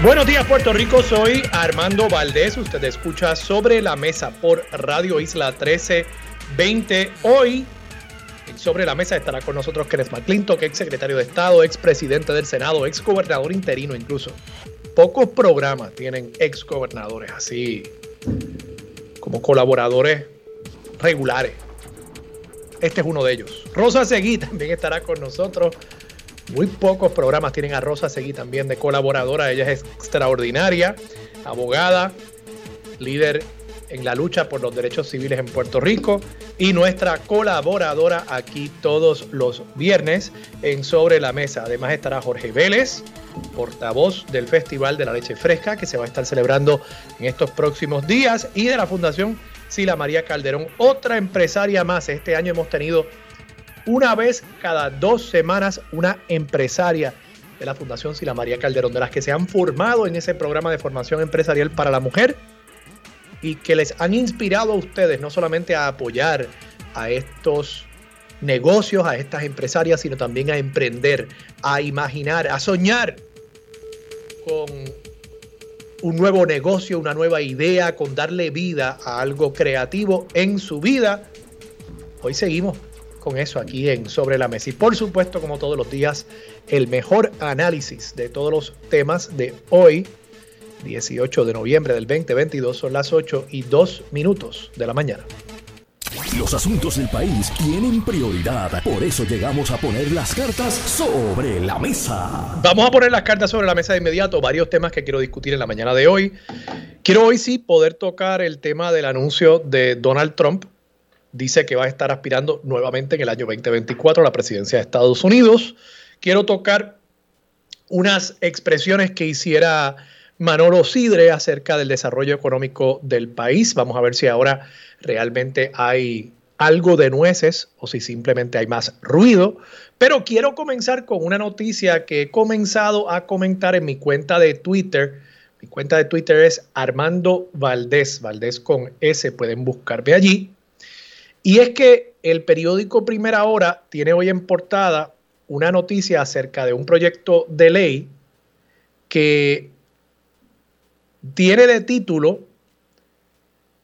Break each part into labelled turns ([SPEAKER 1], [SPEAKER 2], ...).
[SPEAKER 1] Buenos días Puerto Rico, soy Armando Valdés, usted escucha sobre la mesa por Radio Isla 1320. Hoy sobre la mesa estará con nosotros Kenneth McClintock, ex secretario de Estado, ex presidente del Senado, ex gobernador interino incluso. Pocos programas tienen ex gobernadores así como colaboradores regulares. Este es uno de ellos. Rosa Seguí también estará con nosotros muy pocos programas tienen a Rosa Seguí también de colaboradora. Ella es extraordinaria, abogada, líder en la lucha por los derechos civiles en Puerto Rico y nuestra colaboradora aquí todos los viernes en Sobre la Mesa. Además estará Jorge Vélez, portavoz del Festival de la Leche Fresca que se va a estar celebrando en estos próximos días y de la Fundación Sila María Calderón, otra empresaria más. Este año hemos tenido una vez cada dos semanas una empresaria de la Fundación Sila María Calderón, de las que se han formado en ese programa de formación empresarial para la mujer y que les han inspirado a ustedes no solamente a apoyar a estos negocios, a estas empresarias, sino también a emprender, a imaginar, a soñar con un nuevo negocio, una nueva idea, con darle vida a algo creativo en su vida. Hoy seguimos con eso aquí en Sobre la Mesa. Y por supuesto, como todos los días, el mejor análisis de todos los temas de hoy, 18 de noviembre del 2022, son las 8 y 2 minutos de la mañana.
[SPEAKER 2] Los asuntos del país tienen prioridad, por eso llegamos a poner las cartas sobre la mesa.
[SPEAKER 1] Vamos a poner las cartas sobre la mesa de inmediato, varios temas que quiero discutir en la mañana de hoy. Quiero hoy sí poder tocar el tema del anuncio de Donald Trump dice que va a estar aspirando nuevamente en el año 2024 a la presidencia de Estados Unidos. Quiero tocar unas expresiones que hiciera Manolo Sidre acerca del desarrollo económico del país. Vamos a ver si ahora realmente hay algo de nueces o si simplemente hay más ruido. Pero quiero comenzar con una noticia que he comenzado a comentar en mi cuenta de Twitter. Mi cuenta de Twitter es Armando Valdés, Valdés con S, pueden buscarme allí. Y es que el periódico Primera Hora tiene hoy en portada una noticia acerca de un proyecto de ley que tiene de título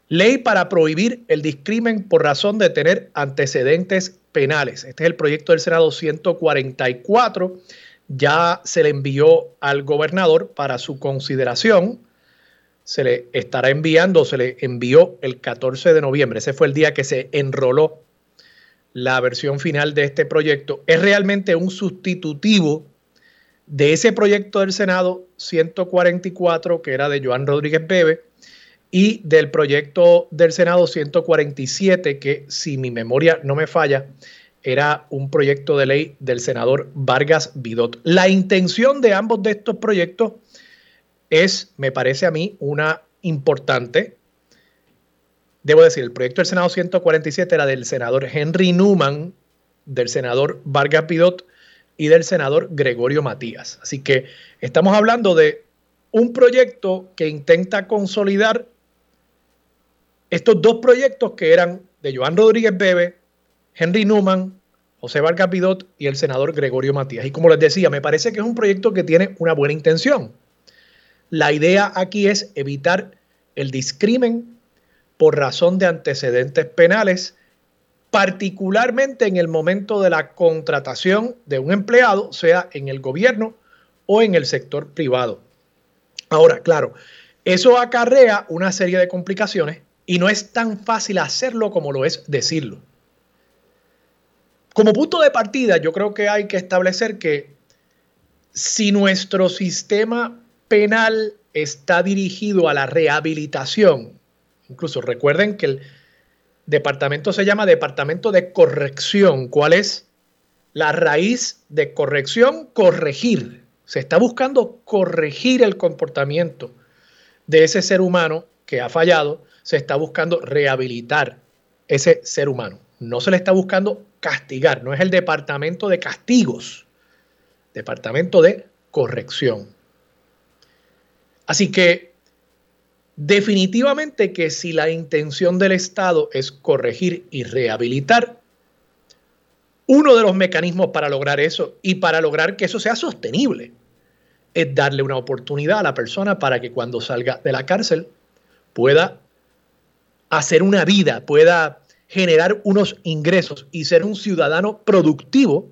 [SPEAKER 1] Ley para prohibir el discrimen por razón de tener antecedentes penales. Este es el proyecto del Senado 144. Ya se le envió al gobernador para su consideración se le estará enviando, se le envió el 14 de noviembre. Ese fue el día que se enroló la versión final de este proyecto. Es realmente un sustitutivo de ese proyecto del Senado 144, que era de Joan Rodríguez Bebe, y del proyecto del Senado 147, que si mi memoria no me falla, era un proyecto de ley del senador Vargas Vidot. La intención de ambos de estos proyectos es, me parece a mí, una importante. Debo decir, el proyecto del Senado 147 era del senador Henry Newman, del senador Vargas Pidot y del senador Gregorio Matías. Así que estamos hablando de un proyecto que intenta consolidar estos dos proyectos que eran de Joan Rodríguez Bebe, Henry Newman, José Vargas Pidot y el senador Gregorio Matías. Y como les decía, me parece que es un proyecto que tiene una buena intención. La idea aquí es evitar el discrimen por razón de antecedentes penales, particularmente en el momento de la contratación de un empleado, sea en el gobierno o en el sector privado. Ahora, claro, eso acarrea una serie de complicaciones y no es tan fácil hacerlo como lo es decirlo. Como punto de partida, yo creo que hay que establecer que si nuestro sistema penal está dirigido a la rehabilitación. Incluso recuerden que el departamento se llama Departamento de Corrección. ¿Cuál es la raíz de corrección? Corregir. Se está buscando corregir el comportamiento de ese ser humano que ha fallado. Se está buscando rehabilitar ese ser humano. No se le está buscando castigar, no es el departamento de castigos, departamento de corrección. Así que definitivamente que si la intención del Estado es corregir y rehabilitar, uno de los mecanismos para lograr eso y para lograr que eso sea sostenible es darle una oportunidad a la persona para que cuando salga de la cárcel pueda hacer una vida, pueda generar unos ingresos y ser un ciudadano productivo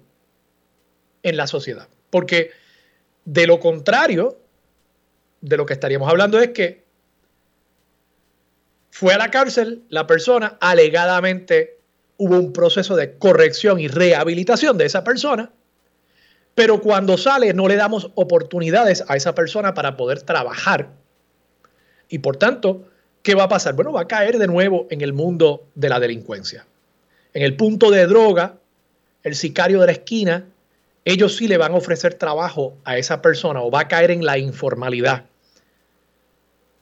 [SPEAKER 1] en la sociedad. Porque de lo contrario, de lo que estaríamos hablando es que fue a la cárcel la persona, alegadamente hubo un proceso de corrección y rehabilitación de esa persona, pero cuando sale no le damos oportunidades a esa persona para poder trabajar. Y por tanto, ¿qué va a pasar? Bueno, va a caer de nuevo en el mundo de la delincuencia. En el punto de droga, el sicario de la esquina, ellos sí le van a ofrecer trabajo a esa persona o va a caer en la informalidad.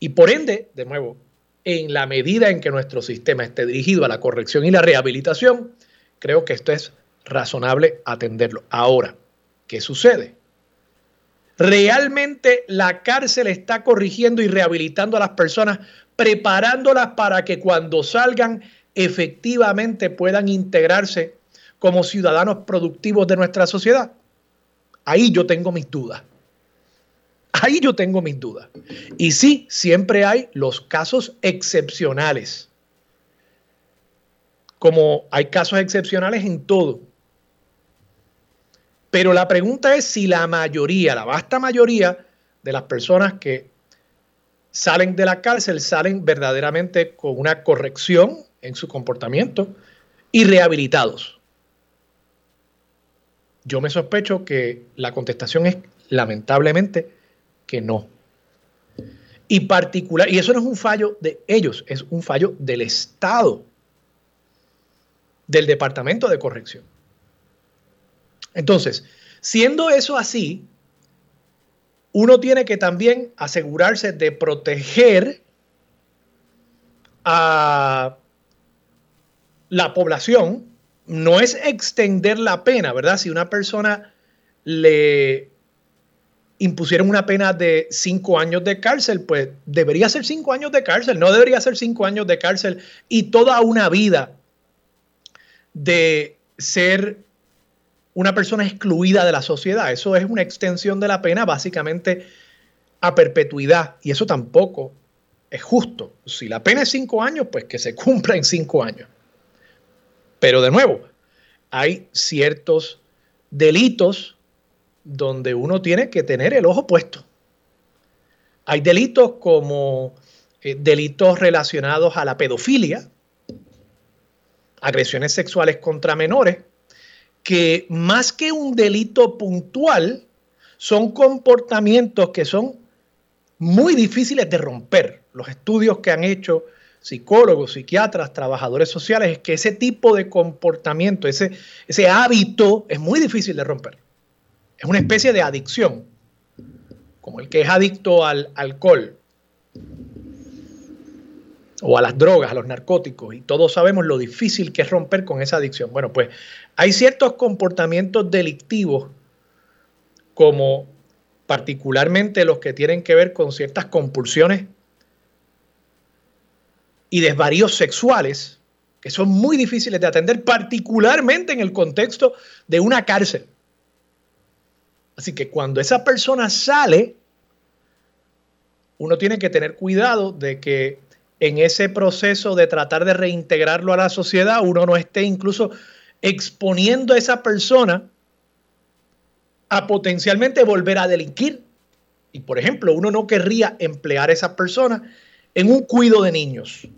[SPEAKER 1] Y por ende, de nuevo, en la medida en que nuestro sistema esté dirigido a la corrección y la rehabilitación, creo que esto es razonable atenderlo. Ahora, ¿qué sucede? ¿Realmente la cárcel está corrigiendo y rehabilitando a las personas, preparándolas para que cuando salgan efectivamente puedan integrarse como ciudadanos productivos de nuestra sociedad? Ahí yo tengo mis dudas. Ahí yo tengo mis dudas. Y sí, siempre hay los casos excepcionales. Como hay casos excepcionales en todo. Pero la pregunta es si la mayoría, la vasta mayoría de las personas que salen de la cárcel salen verdaderamente con una corrección en su comportamiento y rehabilitados. Yo me sospecho que la contestación es lamentablemente que no. Y particular, y eso no es un fallo de ellos, es un fallo del Estado, del Departamento de Corrección. Entonces, siendo eso así, uno tiene que también asegurarse de proteger a la población. No es extender la pena, ¿verdad? Si una persona le impusieron una pena de cinco años de cárcel, pues debería ser cinco años de cárcel, no debería ser cinco años de cárcel y toda una vida de ser una persona excluida de la sociedad. Eso es una extensión de la pena básicamente a perpetuidad y eso tampoco es justo. Si la pena es cinco años, pues que se cumpla en cinco años. Pero de nuevo, hay ciertos delitos donde uno tiene que tener el ojo puesto. Hay delitos como eh, delitos relacionados a la pedofilia, agresiones sexuales contra menores, que más que un delito puntual, son comportamientos que son muy difíciles de romper. Los estudios que han hecho psicólogos, psiquiatras, trabajadores sociales, es que ese tipo de comportamiento, ese, ese hábito es muy difícil de romper. Es una especie de adicción, como el que es adicto al alcohol o a las drogas, a los narcóticos, y todos sabemos lo difícil que es romper con esa adicción. Bueno, pues hay ciertos comportamientos delictivos, como particularmente los que tienen que ver con ciertas compulsiones y desvaríos sexuales, que son muy difíciles de atender, particularmente en el contexto de una cárcel. Así que cuando esa persona sale, uno tiene que tener cuidado de que en ese proceso de tratar de reintegrarlo a la sociedad, uno no esté incluso exponiendo a esa persona a potencialmente volver a delinquir. Y por ejemplo, uno no querría emplear a esa persona en un cuido de niños.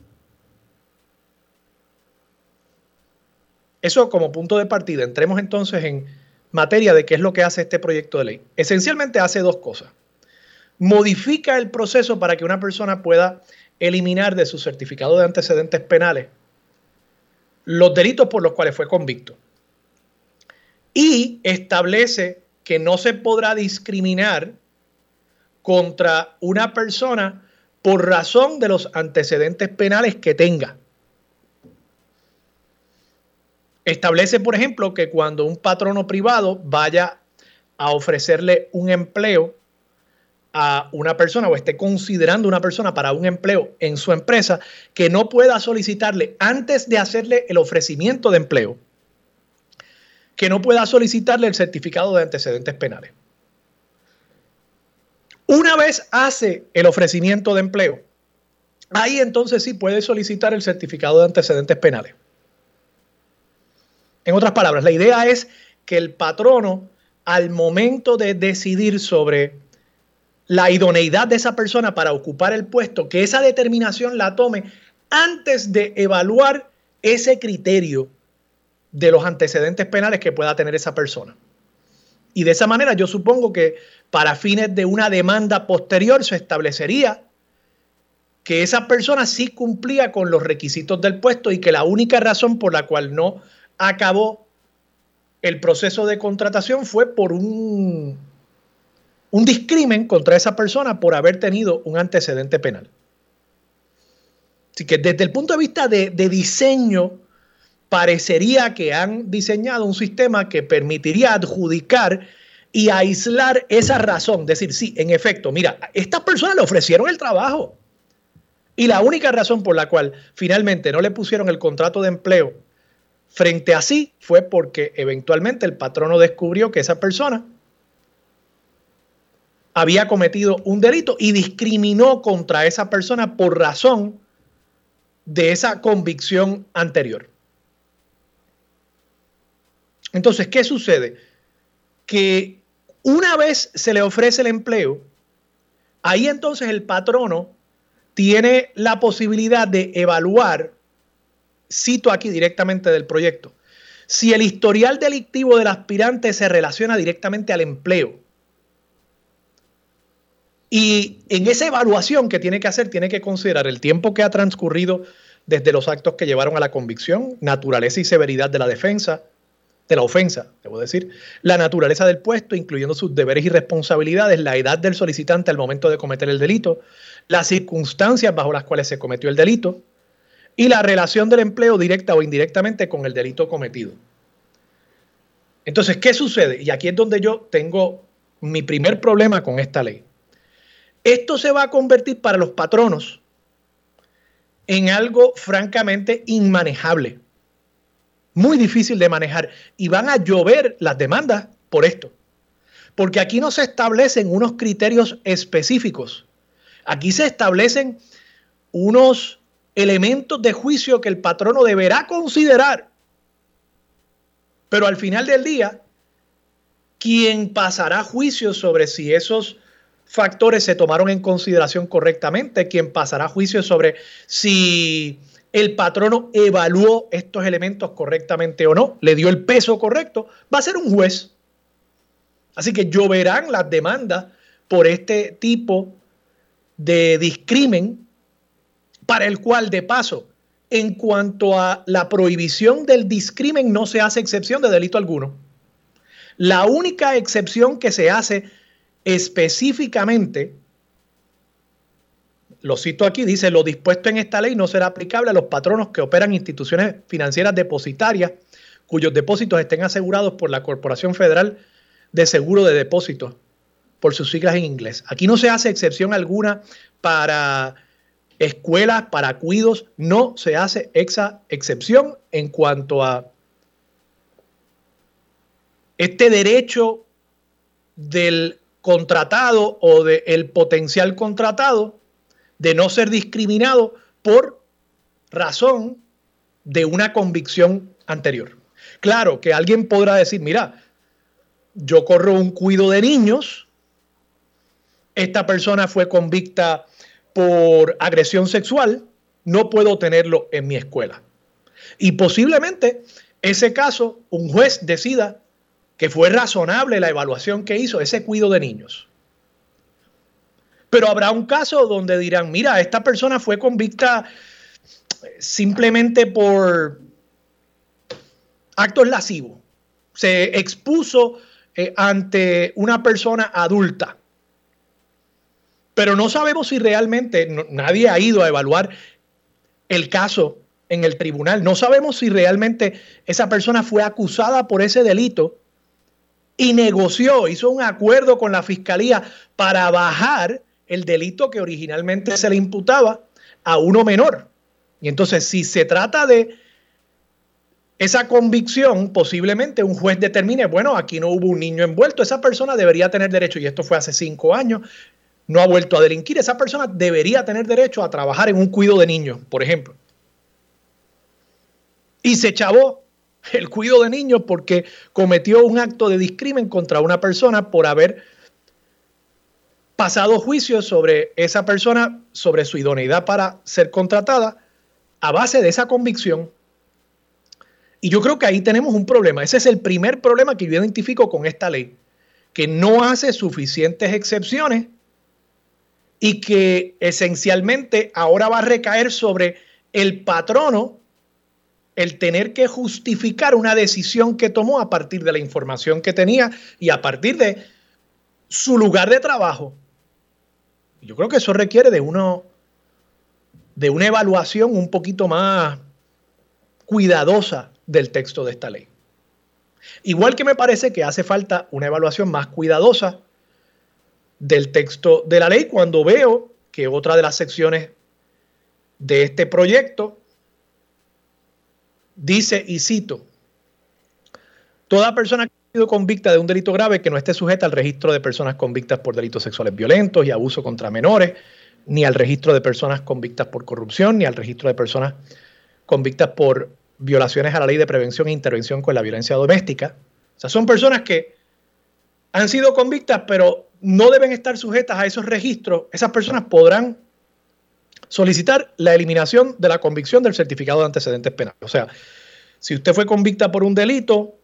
[SPEAKER 1] Eso como punto de partida. Entremos entonces en materia de qué es lo que hace este proyecto de ley. Esencialmente hace dos cosas. Modifica el proceso para que una persona pueda eliminar de su certificado de antecedentes penales los delitos por los cuales fue convicto. Y establece que no se podrá discriminar contra una persona por razón de los antecedentes penales que tenga. Establece, por ejemplo, que cuando un patrono privado vaya a ofrecerle un empleo a una persona o esté considerando una persona para un empleo en su empresa, que no pueda solicitarle antes de hacerle el ofrecimiento de empleo, que no pueda solicitarle el certificado de antecedentes penales. Una vez hace el ofrecimiento de empleo, ahí entonces sí puede solicitar el certificado de antecedentes penales. En otras palabras, la idea es que el patrono, al momento de decidir sobre la idoneidad de esa persona para ocupar el puesto, que esa determinación la tome antes de evaluar ese criterio de los antecedentes penales que pueda tener esa persona. Y de esa manera yo supongo que para fines de una demanda posterior se establecería que esa persona sí cumplía con los requisitos del puesto y que la única razón por la cual no acabó el proceso de contratación fue por un, un discrimen contra esa persona por haber tenido un antecedente penal. Así que desde el punto de vista de, de diseño, parecería que han diseñado un sistema que permitiría adjudicar y aislar esa razón. Decir, sí, en efecto, mira, estas personas le ofrecieron el trabajo. Y la única razón por la cual finalmente no le pusieron el contrato de empleo frente a sí fue porque eventualmente el patrono descubrió que esa persona había cometido un delito y discriminó contra esa persona por razón de esa convicción anterior. Entonces, ¿qué sucede? Que una vez se le ofrece el empleo, ahí entonces el patrono tiene la posibilidad de evaluar, cito aquí directamente del proyecto, si el historial delictivo del aspirante se relaciona directamente al empleo. Y en esa evaluación que tiene que hacer, tiene que considerar el tiempo que ha transcurrido desde los actos que llevaron a la convicción, naturaleza y severidad de la defensa, de la ofensa, debo decir, la naturaleza del puesto, incluyendo sus deberes y responsabilidades, la edad del solicitante al momento de cometer el delito, las circunstancias bajo las cuales se cometió el delito y la relación del empleo directa o indirectamente con el delito cometido. Entonces, ¿qué sucede? Y aquí es donde yo tengo mi primer problema con esta ley. Esto se va a convertir para los patronos en algo francamente inmanejable muy difícil de manejar y van a llover las demandas por esto. Porque aquí no se establecen unos criterios específicos. Aquí se establecen unos elementos de juicio que el patrono deberá considerar. Pero al final del día, quien pasará juicio sobre si esos factores se tomaron en consideración correctamente, quien pasará juicio sobre si el patrono evaluó estos elementos correctamente o no, le dio el peso correcto, va a ser un juez. Así que lloverán las demandas por este tipo de discrimen para el cual, de paso, en cuanto a la prohibición del discrimen, no se hace excepción de delito alguno. La única excepción que se hace específicamente lo cito aquí, dice, lo dispuesto en esta ley no será aplicable a los patronos que operan instituciones financieras depositarias cuyos depósitos estén asegurados por la Corporación Federal de Seguro de Depósitos, por sus siglas en inglés. Aquí no se hace excepción alguna para escuelas, para cuidos, no se hace esa excepción en cuanto a este derecho del contratado o del potencial contratado de no ser discriminado por razón de una convicción anterior. Claro que alguien podrá decir, mira, yo corro un cuido de niños, esta persona fue convicta por agresión sexual, no puedo tenerlo en mi escuela. Y posiblemente ese caso, un juez decida que fue razonable la evaluación que hizo ese cuido de niños. Pero habrá un caso donde dirán, mira, esta persona fue convicta simplemente por actos lascivos. Se expuso eh, ante una persona adulta. Pero no sabemos si realmente nadie ha ido a evaluar el caso en el tribunal. No sabemos si realmente esa persona fue acusada por ese delito y negoció, hizo un acuerdo con la fiscalía para bajar el delito que originalmente se le imputaba a uno menor. Y entonces, si se trata de esa convicción, posiblemente un juez determine, bueno, aquí no hubo un niño envuelto, esa persona debería tener derecho, y esto fue hace cinco años, no ha vuelto a delinquir, esa persona debería tener derecho a trabajar en un cuido de niños, por ejemplo. Y se chavó el cuido de niños porque cometió un acto de discrimen contra una persona por haber pasado juicio sobre esa persona, sobre su idoneidad para ser contratada, a base de esa convicción. Y yo creo que ahí tenemos un problema. Ese es el primer problema que yo identifico con esta ley, que no hace suficientes excepciones y que esencialmente ahora va a recaer sobre el patrono el tener que justificar una decisión que tomó a partir de la información que tenía y a partir de su lugar de trabajo. Yo creo que eso requiere de uno de una evaluación un poquito más cuidadosa del texto de esta ley. Igual que me parece que hace falta una evaluación más cuidadosa del texto de la ley cuando veo que otra de las secciones de este proyecto dice, y cito, toda persona que ha sido convicta de un delito grave que no esté sujeta al registro de personas convictas por delitos sexuales violentos y abuso contra menores, ni al registro de personas convictas por corrupción, ni al registro de personas convictas por violaciones a la ley de prevención e intervención con la violencia doméstica. O sea, son personas que han sido convictas, pero no deben estar sujetas a esos registros, esas personas podrán solicitar la eliminación de la convicción del certificado de antecedentes penales. O sea, si usted fue convicta por un delito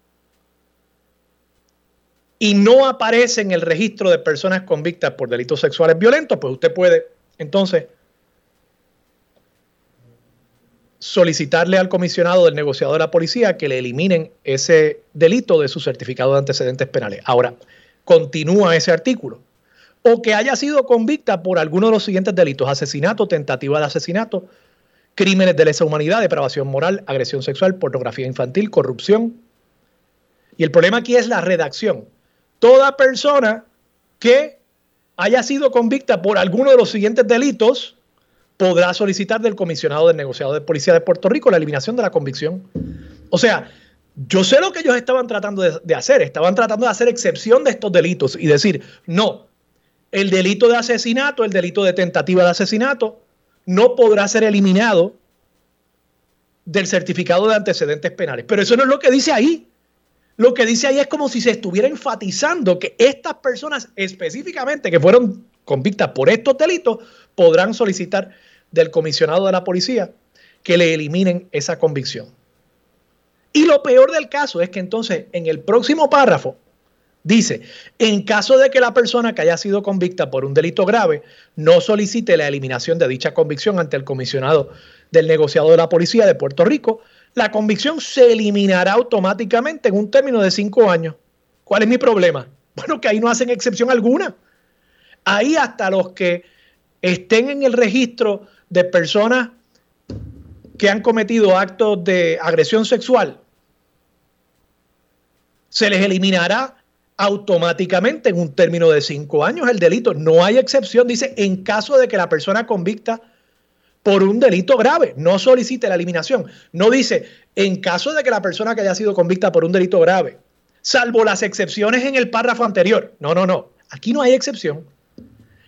[SPEAKER 1] y no aparece en el registro de personas convictas por delitos sexuales violentos, pues usted puede entonces solicitarle al comisionado del negociador de la policía que le eliminen ese delito de su certificado de antecedentes penales. Ahora, continúa ese artículo. O que haya sido convicta por alguno de los siguientes delitos, asesinato, tentativa de asesinato, crímenes de lesa humanidad, depravación moral, agresión sexual, pornografía infantil, corrupción. Y el problema aquí es la redacción. Toda persona que haya sido convicta por alguno de los siguientes delitos podrá solicitar del comisionado del negociado de policía de Puerto Rico la eliminación de la convicción. O sea, yo sé lo que ellos estaban tratando de, hacer, estaban tratando de hacer excepción de estos delitos y decir, no, el delito de asesinato, el delito de tentativa de asesinato, no podrá ser eliminado del certificado de antecedentes penales. Pero eso no es lo que dice ahí. Lo que dice ahí es como si se estuviera enfatizando que estas personas específicamente que fueron convictas por estos delitos podrán solicitar del comisionado de la policía que le eliminen esa convicción. Y lo peor del caso es que entonces en el próximo párrafo dice, en caso de que la persona que haya sido convicta por un delito grave no solicite la eliminación de dicha convicción ante el comisionado del negociado de la policía de Puerto Rico, la convicción se eliminará automáticamente en un término de cinco años. ¿Cuál es mi problema? Bueno, que ahí no hacen excepción alguna. Ahí hasta los que estén en el registro de personas que han cometido actos de agresión sexual, se les eliminará automáticamente en un término de cinco años el delito. No hay excepción, dice, en caso de que la persona convicta por un delito grave no solicite la eliminación. No dice, en caso de que la persona que haya sido convicta por un delito grave, salvo las excepciones en el párrafo anterior. No, no, no. Aquí no hay excepción.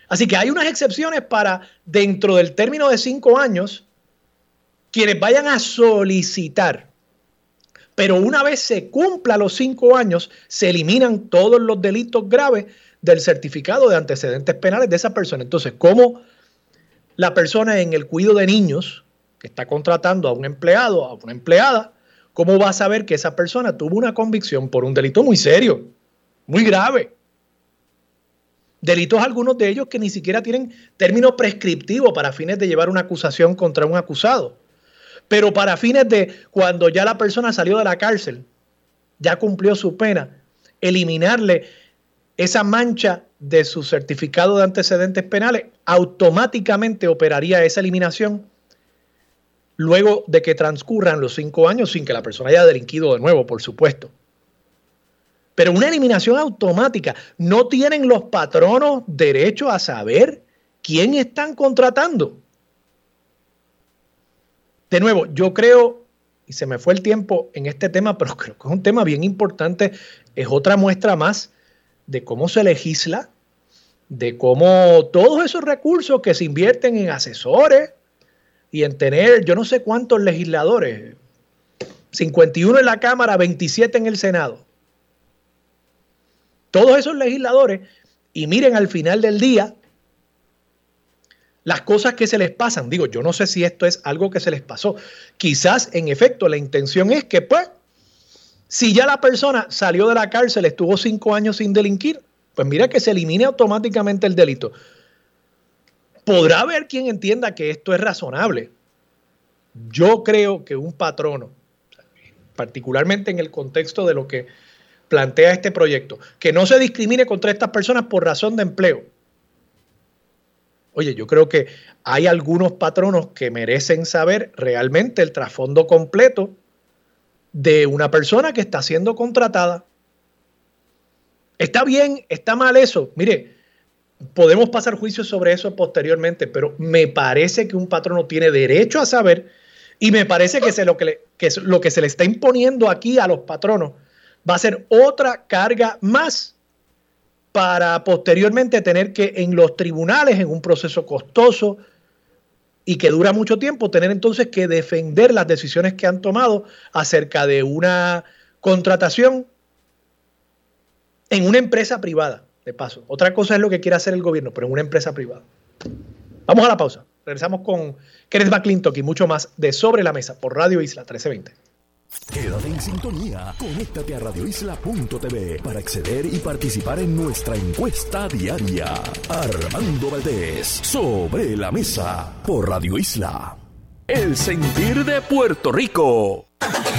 [SPEAKER 1] Así que hay unas excepciones para, dentro del término de cinco años, quienes vayan a solicitar. Pero una vez se cumpla los cinco años, se eliminan todos los delitos graves del certificado de antecedentes penales de esa persona. Entonces, ¿cómo la persona en el cuidado de niños que está contratando a un empleado, a una empleada, cómo va a saber que esa persona tuvo una convicción por un delito muy serio, muy grave? Delitos algunos de ellos que ni siquiera tienen término prescriptivo para fines de llevar una acusación contra un acusado. Pero para fines de cuando ya la persona salió de la cárcel, ya cumplió su pena, eliminarle esa mancha de su certificado de antecedentes penales, automáticamente operaría esa eliminación luego de que transcurran los cinco años sin que la persona haya delinquido de nuevo, por supuesto. Pero una eliminación automática, ¿no tienen los patronos derecho a saber quién están contratando? De nuevo, yo creo, y se me fue el tiempo en este tema, pero creo que es un tema bien importante, es otra muestra más de cómo se legisla, de cómo todos esos recursos que se invierten en asesores, y en tener yo no sé cuántos legisladores, 51 en la Cámara, 27 en el Senado. Todos esos legisladores, y miren al final del día las cosas que se les pasan. Digo, yo no sé si esto es algo que se les pasó. Quizás en efecto la intención es que, pues, si ya la persona salió de la cárcel, estuvo cinco años sin delinquir, pues mira que se elimine automáticamente el delito podrá haber quien entienda que esto es razonable. Yo creo que un patrono, particularmente en el contexto de lo que plantea este proyecto, que no se discrimine contra estas personas por razón de empleo. Oye, yo creo que hay algunos patronos que merecen saber realmente el trasfondo completo de una persona que está siendo contratada. ¿Está bien? ¿Está mal eso? Mire, podemos pasar juicios sobre eso posteriormente, pero me parece que un patrono tiene derecho a saber y me parece que, lo, que, lo que se le está imponiendo aquí a los patronos va a ser otra carga más para posteriormente tener que en los tribunales, en un proceso costoso y que dura mucho tiempo, tener entonces que defender las decisiones que han tomado acerca de una contratación en una empresa privada de paso. Otra cosa es lo que quiere hacer el gobierno, pero en una empresa privada. Vamos a la pausa. Regresamos con Kenneth McClintock y mucho más de Sobre la Mesa por Radio Isla 1320.
[SPEAKER 2] Quédate en sintonía. Conéctate a radioisla.tv para acceder y participar en nuestra encuesta diaria. Armando Valdés, Sobre la Mesa por Radio Isla. El sentir de Puerto Rico.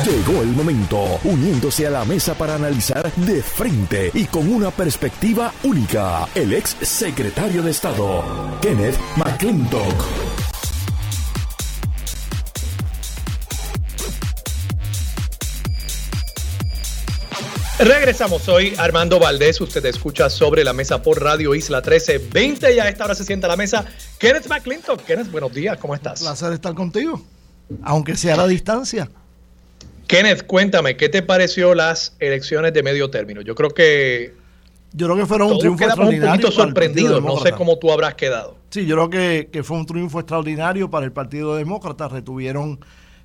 [SPEAKER 2] Llegó el momento, uniéndose a la mesa para analizar de frente y con una perspectiva única, el ex secretario de Estado, Kenneth McClintock.
[SPEAKER 1] Regresamos hoy, Armando Valdés. Usted escucha sobre la mesa por Radio Isla 1320 y a esta hora se sienta a la mesa Kenneth McClintock. Kenneth, buenos días, ¿cómo estás?
[SPEAKER 3] Un placer estar contigo, aunque sea a la distancia.
[SPEAKER 1] Kenneth, cuéntame, ¿qué te pareció las elecciones de medio término? Yo creo que.
[SPEAKER 3] Yo creo que fueron un triunfo extraordinario. Un
[SPEAKER 1] poquito sorprendido, no sé cómo tú habrás quedado.
[SPEAKER 3] Sí, yo creo que, que, fue un triunfo extraordinario para el Partido Demócrata. Retuvieron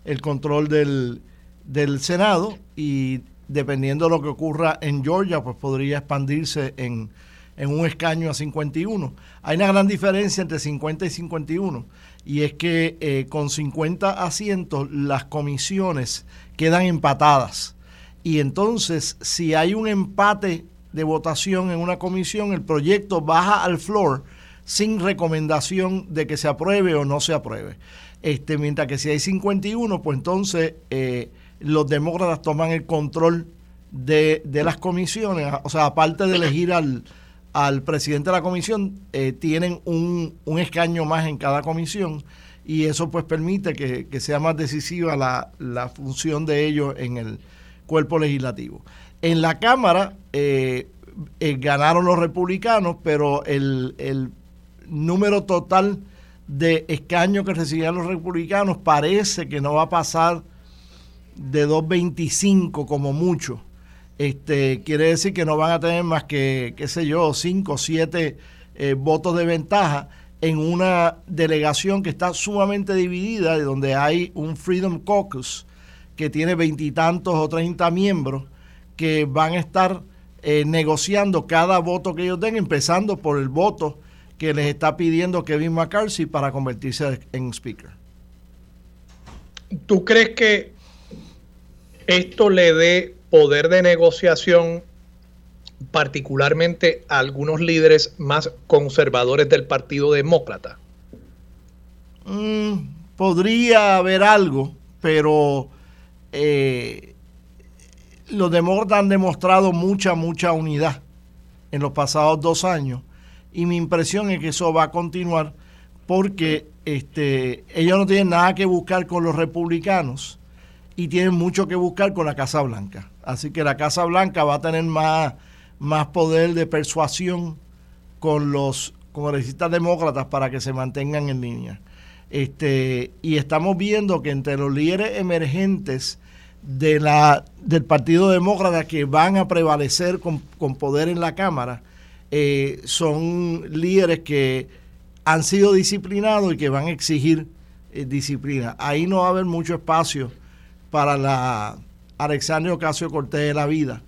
[SPEAKER 3] el control del, del Senado y dependiendo de lo que ocurra en Georgia, pues podría expandirse en, un escaño a 51. Hay una gran diferencia entre 50 y 51, y es que eh, con 50 asientos las comisiones quedan empatadas. Y entonces, si hay un empate de votación en una comisión, el proyecto baja al floor sin recomendación de que se apruebe o no se apruebe. Este, mientras que si hay 51, pues entonces... Eh, los demócratas toman el control de, las comisiones, o sea, aparte de elegir al, al presidente de la comisión, eh, tienen un, escaño más en cada comisión y eso pues permite que, sea más decisiva la, función de ellos en el cuerpo legislativo. En la Cámara eh, eh, ganaron los republicanos, pero el, el número total de escaños que recibían los republicanos parece que no va a pasar de 2.25 como mucho. Este, quiere decir que no van a tener más que, qué sé yo, 5 o 7 votos de ventaja en una delegación que está sumamente dividida, de donde hay un Freedom Caucus que tiene veintitantos o treinta miembros que van a estar eh, negociando cada voto que ellos den, empezando por el voto que les está pidiendo Kevin McCarthy para convertirse en speaker.
[SPEAKER 1] ¿Tú crees que esto le dé poder de negociación particularmente a algunos líderes más conservadores del Partido Demócrata?
[SPEAKER 3] Mm, podría haber algo, pero eh, los demócratas han demostrado mucha, mucha unidad en los pasados dos años y mi impresión es que eso va a continuar porque este, ellos no tienen nada que buscar con los republicanos y tienen mucho que buscar con la Casa Blanca. Así que la Casa Blanca va a tener más, más poder de persuasión con los congresistas demócratas para que se mantengan en línea. Este, y estamos viendo que entre los líderes emergentes del Partido Demócrata que van a prevalecer con, poder en la Cámara eh, son líderes que han sido disciplinados y que van a exigir eh, disciplina. Ahí no va a haber mucho espacio para la Alexandria Ocasio Cortés de la vida,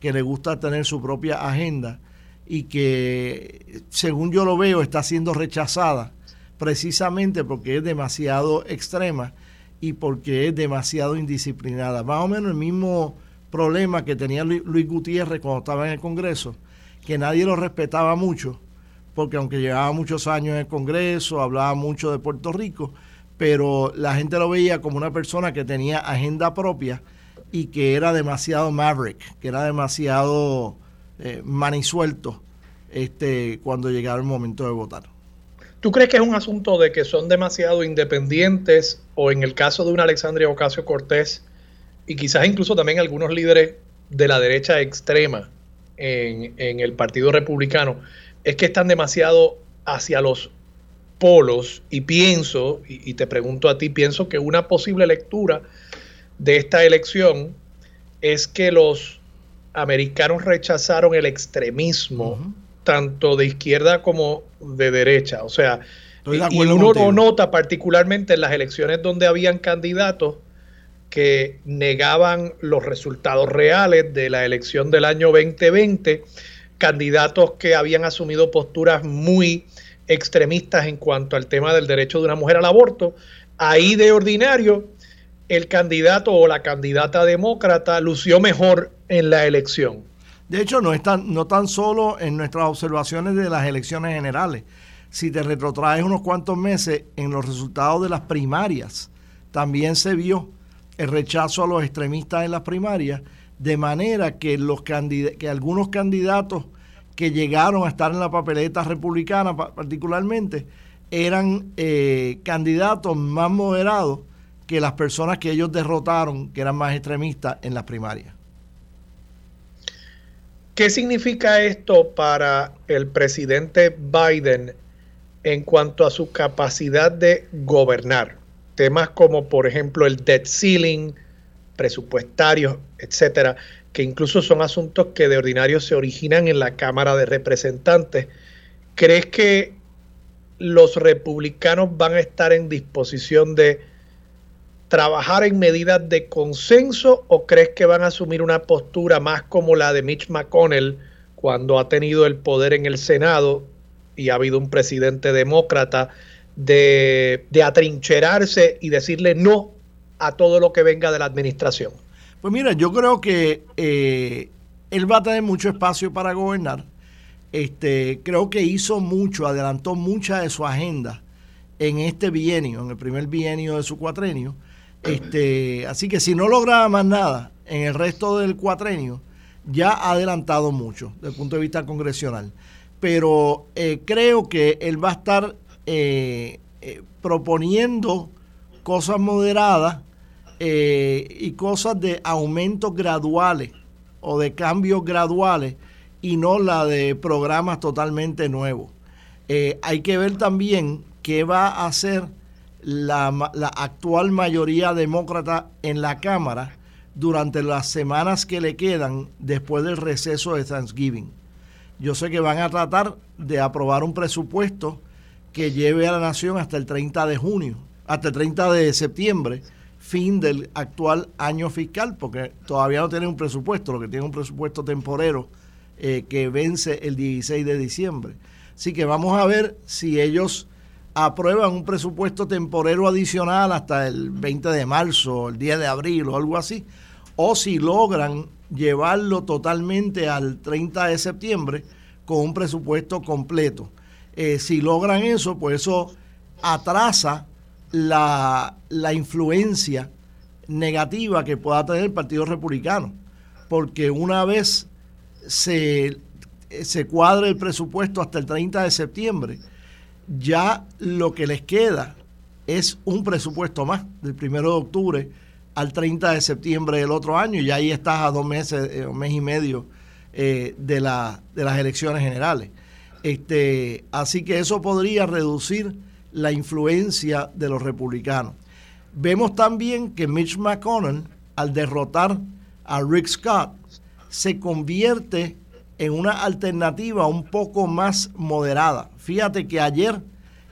[SPEAKER 3] que le gusta tener su propia agenda y que, según yo lo veo, está siendo rechazada precisamente porque es demasiado extrema y porque es demasiado indisciplinada. Más o menos el mismo problema que tenía Luis Gutiérrez cuando estaba en el Congreso, que nadie lo respetaba mucho, porque aunque llevaba muchos años en el Congreso, hablaba mucho de Puerto Rico, pero la gente lo veía como una persona que tenía agenda propia y que era demasiado maverick, que era demasiado eh, manisuelto este, cuando llegaba el momento de votar.
[SPEAKER 1] ¿Tú crees que es un asunto de que son demasiado independientes o en el caso de una Alexandria Ocasio Cortés y quizás incluso también algunos líderes de la derecha extrema en, el Partido Republicano, es que están demasiado hacia los polos y pienso, y, te pregunto a ti, pienso que una posible lectura de esta elección es que los americanos rechazaron el extremismo tanto de izquierda como de derecha. O sea, y uno lo nota particularmente en las elecciones donde habían candidatos que negaban los resultados reales de la elección del año 2020, candidatos que habían asumido posturas muy extremistas en cuanto al tema del derecho de una mujer al aborto. Ahí de ordinario, el candidato o la candidata demócrata lució mejor en la elección.
[SPEAKER 3] De hecho, no, están, no tan solo en nuestras observaciones de las elecciones generales. Si te retrotraes unos cuantos meses en los resultados de las primarias, también se vio el rechazo a los extremistas en las primarias, de manera que, los que algunos candidatos que llegaron a estar en la papeleta republicana particularmente, eran eh, candidatos más moderados que las personas que ellos derrotaron, que eran más extremistas en las primarias.
[SPEAKER 1] ¿Qué significa esto para el presidente Biden en cuanto a su capacidad de gobernar? Temas como, por ejemplo, el debt ceiling, presupuestarios, etcétera, que incluso son asuntos que de ordinario se originan en la Cámara de Representantes. ¿Crees que los republicanos van a estar en disposición de trabajar en medidas de consenso o crees que van a asumir una postura más como la de Mitch McConnell cuando ha tenido el poder en el Senado y ha habido un presidente demócrata de, atrincherarse y decirle no a todo lo que venga de la administración?
[SPEAKER 3] Pues mira, yo creo que eh, él va a tener mucho espacio para gobernar. Este, creo que hizo mucho, adelantó mucha de su agenda en este bienio, en el primer bienio de su cuatrenio este, así que si no logra más nada en el resto del cuatrenio, ya ha adelantado mucho desde el punto de vista congresional. Pero eh, creo que él va a estar eh, proponiendo cosas moderadas y cosas de aumentos graduales o de cambios graduales y no la de programas totalmente nuevos. hay que ver también qué va a hacer la, actual mayoría demócrata en la Cámara durante las semanas que le quedan después del receso de Thanksgiving. Yo sé que van a tratar de aprobar un presupuesto que lleve a la nación hasta el 30 de junio, hasta el 30 de septiembre, fin del actual año fiscal, porque todavía no tienen un presupuesto, lo que tiene un presupuesto temporero eh, que vence el 16 de diciembre. Así que vamos a ver si ellos aprueban un presupuesto temporero adicional hasta el 20 de marzo, el 10 de abril o algo así, o si logran llevarlo totalmente al 30 de septiembre con un presupuesto completo. Eh, si logran eso, pues eso atrasa la, la influencia negativa que pueda tener el Partido Republicano, porque una vez se, se cuadre el presupuesto hasta el 30 de septiembre, ya lo que les queda es un presupuesto más del 1 de octubre al 30 de septiembre del otro año y ahí estás a dos meses, eh, un mes y medio eh, de, la, de las elecciones generales. Este, así que eso podría reducir la influencia de los republicanos. Vemos también que Mitch McConnell, al derrotar a Rick Scott, se convierte en una alternativa un poco más moderada. Fíjate que ayer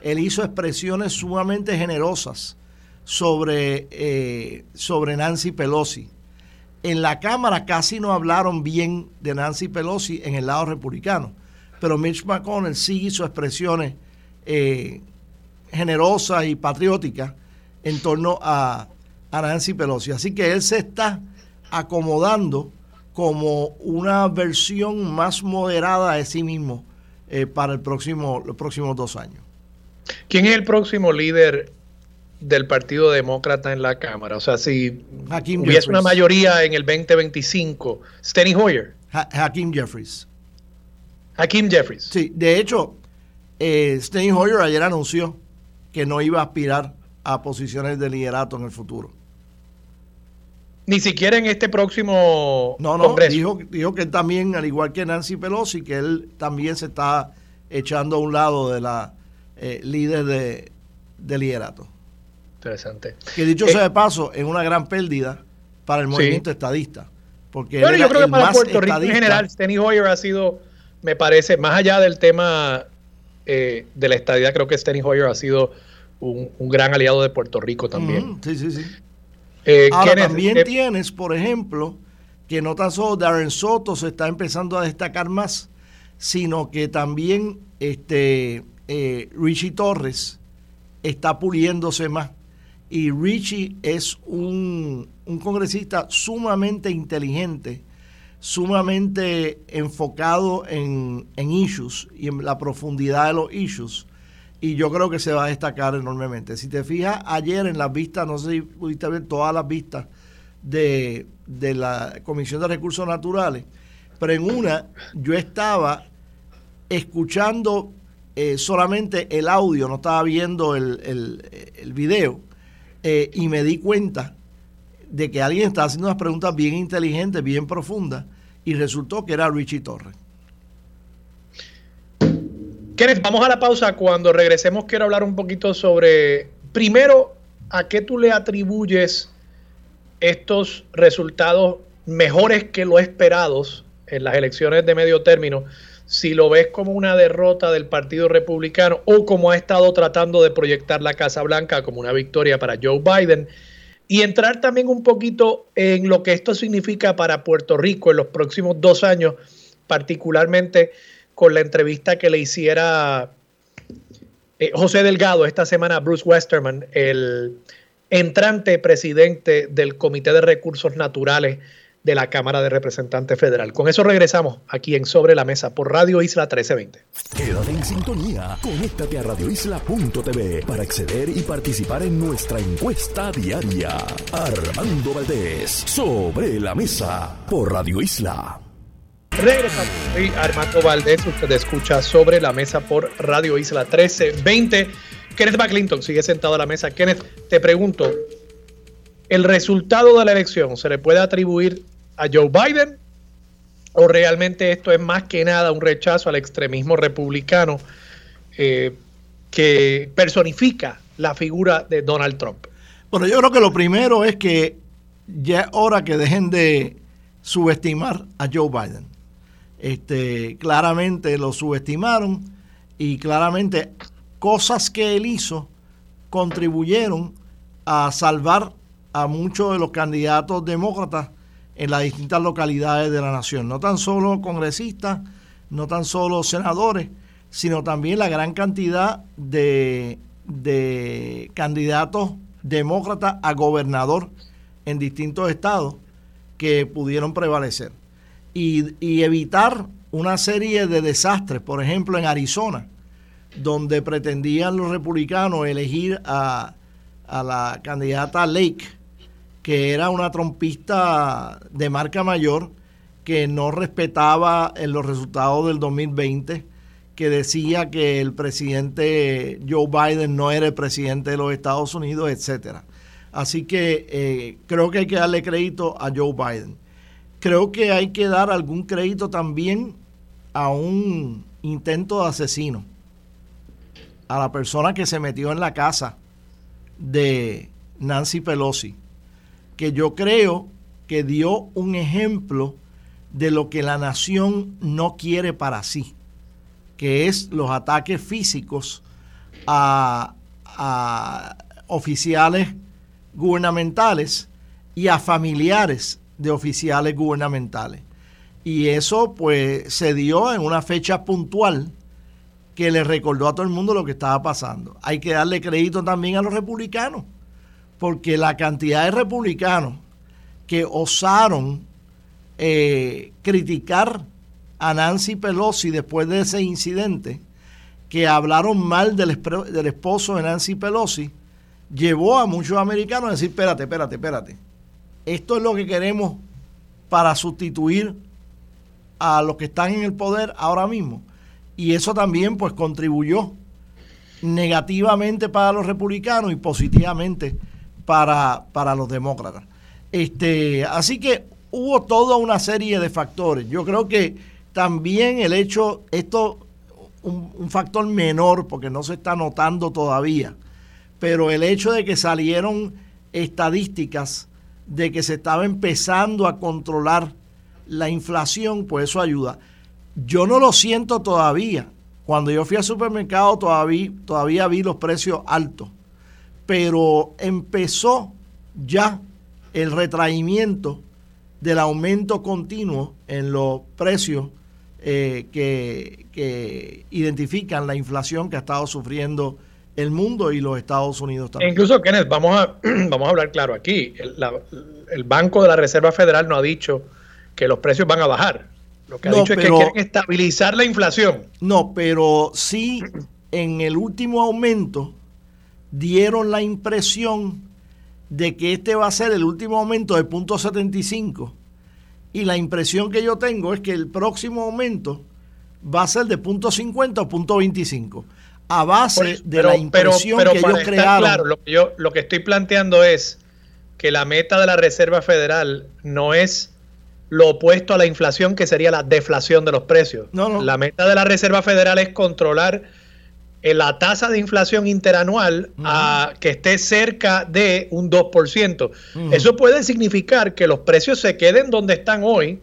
[SPEAKER 3] él hizo expresiones sumamente generosas sobre, eh, sobre Nancy Pelosi. En la Cámara casi no hablaron bien de Nancy Pelosi en el lado republicano, pero Mitch McConnell sí hizo expresiones eh, generosas y patrióticas en torno a, a Nancy Pelosi. Así que él se está acomodando como una versión más moderada de sí mismo eh, para el próximo, los próximos dos años.
[SPEAKER 1] ¿Quién es el próximo líder del Partido Demócrata en la Cámara? O sea, si
[SPEAKER 3] Hakeem
[SPEAKER 1] hubiese una mayoría en el 2025, Steny Hoyer.
[SPEAKER 3] Hakeem Jeffries.
[SPEAKER 1] Hakeem Jeffries.
[SPEAKER 3] Sí, de hecho, eh, Steny Hoyer ayer anunció que no iba a aspirar a posiciones de liderato en el futuro.
[SPEAKER 1] Ni siquiera en este próximo
[SPEAKER 3] no, no, Dijo, dijo que él también, al igual que Nancy Pelosi, que él también se está echando a un lado de la eh, líder de, liderato.
[SPEAKER 1] Interesante.
[SPEAKER 3] Que dicho sea de paso, es una gran pérdida para el movimiento estadista. Porque
[SPEAKER 1] bueno, yo creo que para Puerto Rico en general, Steny Hoyer ha sido, me parece, más allá del tema eh, de la estadía, creo que Steny Hoyer ha sido un, gran aliado de Puerto Rico también.
[SPEAKER 3] sí, sí, sí. Eh, Ahora también eh, tienes, por ejemplo, que no tan solo Darren Soto se está empezando a destacar más, sino que también este, Richie Torres está puliéndose más. Y Richie es un, un congresista sumamente inteligente, sumamente enfocado en, en issues y en la profundidad de los issues y yo creo que se va a destacar enormemente. Si te fijas, ayer en las vistas, no sé si pudiste ver todas las vistas de, la Comisión de Recursos Naturales, pero en una yo estaba escuchando eh, solamente el audio, no estaba viendo el, el, video, eh, y me di cuenta de que alguien estaba haciendo unas preguntas bien inteligentes, bien profundas, y resultó que era Richie Torres.
[SPEAKER 1] Kenneth, vamos a la pausa. Cuando regresemos quiero hablar un poquito sobre, primero, a qué tú le atribuyes estos resultados mejores que lo esperados en las elecciones de medio término, si lo ves como una derrota del Partido Republicano o como ha estado tratando de proyectar la Casa Blanca como una victoria para Joe Biden, y entrar también un poquito en lo que esto significa para Puerto Rico en los próximos dos años, particularmente con la entrevista que le hiciera eh, José Delgado esta semana a Bruce Westerman, el entrante presidente del Comité de Recursos Naturales de la Cámara de Representantes Federal. Con eso regresamos aquí en Sobre la Mesa por Radio Isla 1320.
[SPEAKER 2] Quédate en sintonía, conéctate a radioisla.tv para acceder y participar en nuestra encuesta diaria. Armando Valdés, Sobre la Mesa por Radio Isla.
[SPEAKER 1] Regresamos. Soy Armando Valdés. Usted escucha sobre la mesa por Radio Isla 1320. Kenneth McClinton sigue sentado a la mesa. Kenneth, te pregunto: ¿el resultado de la elección se le puede atribuir a Joe Biden? ¿O realmente esto es más que nada un rechazo al extremismo republicano eh, que personifica la figura de Donald Trump?
[SPEAKER 3] Bueno, yo creo que lo primero es que ya es hora que dejen de subestimar a Joe Biden. Este, claramente lo subestimaron y claramente cosas que él hizo contribuyeron a salvar a muchos de los candidatos demócratas en las distintas localidades de la nación. No tan solo congresistas, no tan solo senadores, sino también la gran cantidad de, de candidatos demócratas a gobernador en distintos estados que pudieron prevalecer y, evitar una serie de desastres, por ejemplo en Arizona, donde pretendían los republicanos elegir a, a la candidata Lake, que era una trompista de marca mayor, que no respetaba en los resultados del 2020, que decía que el presidente Joe Biden no era el presidente de los Estados Unidos, etcétera. Así que eh, creo que hay que darle crédito a Joe Biden. Creo que hay que dar algún crédito también a un intento de asesino, a la persona que se metió en la casa de Nancy Pelosi, que yo creo que dio un ejemplo de lo que la nación no quiere para sí que es los ataques físicos a, oficiales gubernamentales y a familiares de oficiales gubernamentales. Y eso pues se dio en una fecha puntual que le recordó a todo el mundo lo que estaba pasando. Hay que darle crédito también a los republicanos, porque la cantidad de republicanos que osaron eh, criticar a Nancy Pelosi después de ese incidente, que hablaron mal del, esposo de Nancy Pelosi, llevó a muchos americanos a decir, espérate, espérate, espérate. Esto es lo que queremos para sustituir a los que están en el poder ahora mismo. Y eso también pues contribuyó negativamente para los republicanos y positivamente para, para los demócratas. Este, así que hubo toda una serie de factores. Yo creo que también el hecho, esto un, factor menor porque no se está notando todavía, pero el hecho de que salieron estadísticas de que se estaba empezando a controlar la inflación, pues eso ayuda. Yo no lo siento todavía. Cuando yo fui al supermercado todavía, todavía vi los precios altos, pero empezó ya el retraimiento del aumento continuo en los precios eh, que, identifican la inflación que ha estado sufriendo el mundo y los Estados Unidos también.
[SPEAKER 1] incluso, Kenneth, vamos a, vamos a hablar claro aquí. El, Banco de la Reserva Federal no ha dicho que los precios van a bajar. Lo que ha dicho es que quieren estabilizar la inflación.
[SPEAKER 3] No, pero sí en el último aumento dieron la impresión de que este va a ser el último aumento de 0.75 y la impresión que yo tengo es que el próximo aumento va a ser de punto 50 o punto 25 a base de la impresión que ellos crearon. Claro,
[SPEAKER 1] lo que yo lo que estoy planteando es que la meta de la Reserva Federal no es lo opuesto a la inflación, que sería la deflación de los precios. No, no. La meta de la Reserva Federal es controlar la tasa de inflación interanual a, que esté cerca de un 2%. Eso puede significar que los precios se queden donde están hoy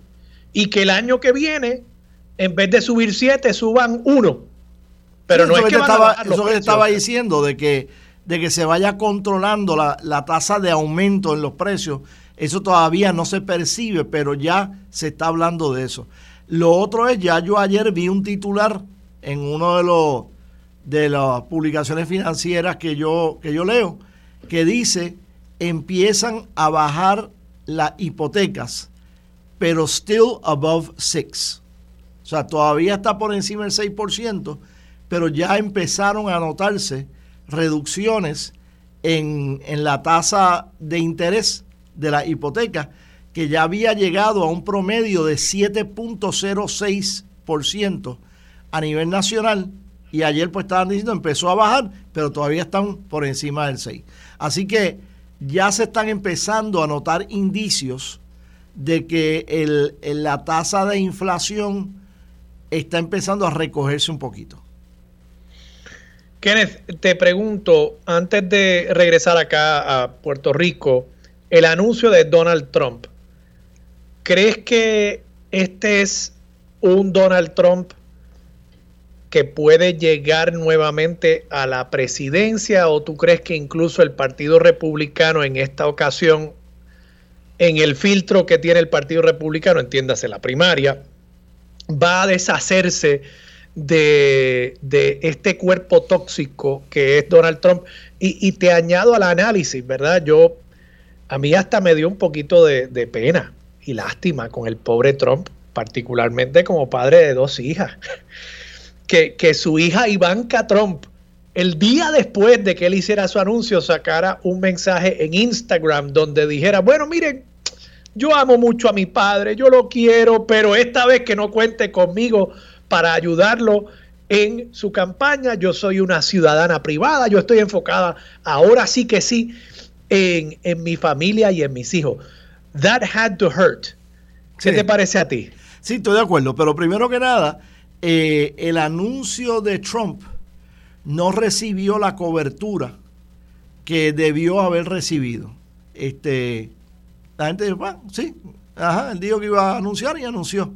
[SPEAKER 1] y que el año que viene, en vez de subir 7, suban 1.
[SPEAKER 3] Pero no es que, estaba, eso que estaba diciendo, de que, de que se vaya controlando la, la tasa de aumento en los precios. Eso todavía no se percibe, pero ya se está hablando de eso. Lo otro es, ya yo ayer vi un titular en uno de los de las publicaciones financieras que yo, que yo leo, que dice, empiezan a bajar las hipotecas, pero still above 6. O sea, todavía está por encima del 6%, pero ya empezaron a notarse reducciones en, en la tasa de interés de la hipoteca, que ya había llegado a un promedio de 7.06% a nivel nacional y ayer pues estaban diciendo empezó a bajar, pero todavía están por encima del 6. Así que ya se están empezando a notar indicios de que el, la tasa de inflación está empezando a recogerse un poquito.
[SPEAKER 1] Kenneth, te pregunto, antes de regresar acá a Puerto Rico, el anuncio de Donald Trump, ¿crees que este es un Donald Trump que puede llegar nuevamente a la presidencia o tú crees que incluso el Partido Republicano en esta ocasión, en el filtro que tiene el Partido Republicano, entiéndase la primaria, va a deshacerse de, este cuerpo tóxico que es Donald Trump? Y, te añado al análisis, ¿verdad? Yo, a mí hasta me dio un poquito de, de pena y lástima con el pobre Trump, particularmente como padre de dos hijas que, su hija Ivanka Trump, el día después de que él hiciera su anuncio, sacara un mensaje en Instagram donde dijera, bueno, miren, yo amo mucho a mi padre, yo lo quiero, pero esta vez que no cuente conmigo para ayudarlo en su campaña, yo soy una ciudadana privada, yo estoy enfocada ahora sí que sí en, en mi familia y en mis hijos. That had to hurt. ¿Qué te parece a ti?
[SPEAKER 3] Sí, estoy de acuerdo, pero primero que nada, eh, el anuncio de Trump no recibió la cobertura que debió haber recibido. Este, la gente dijo, bueno, sí, ajá, él dijo que iba a anunciar y anunció,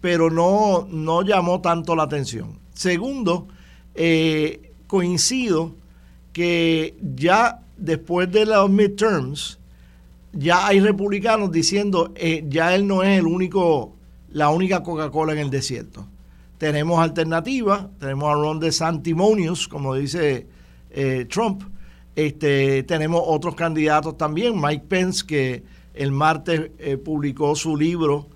[SPEAKER 3] pero no, no llamó tanto la atención. Segundo, eh, coincido que ya después de los midterms, ya hay republicanos diciendo eh, ya él no es el único, la única Coca-Cola en el desierto. Tenemos alternativas, tenemos a Ron DeSantimonious, como dice eh, Trump. Este, tenemos otros candidatos también, Mike Pence, que el martes eh, publicó su libro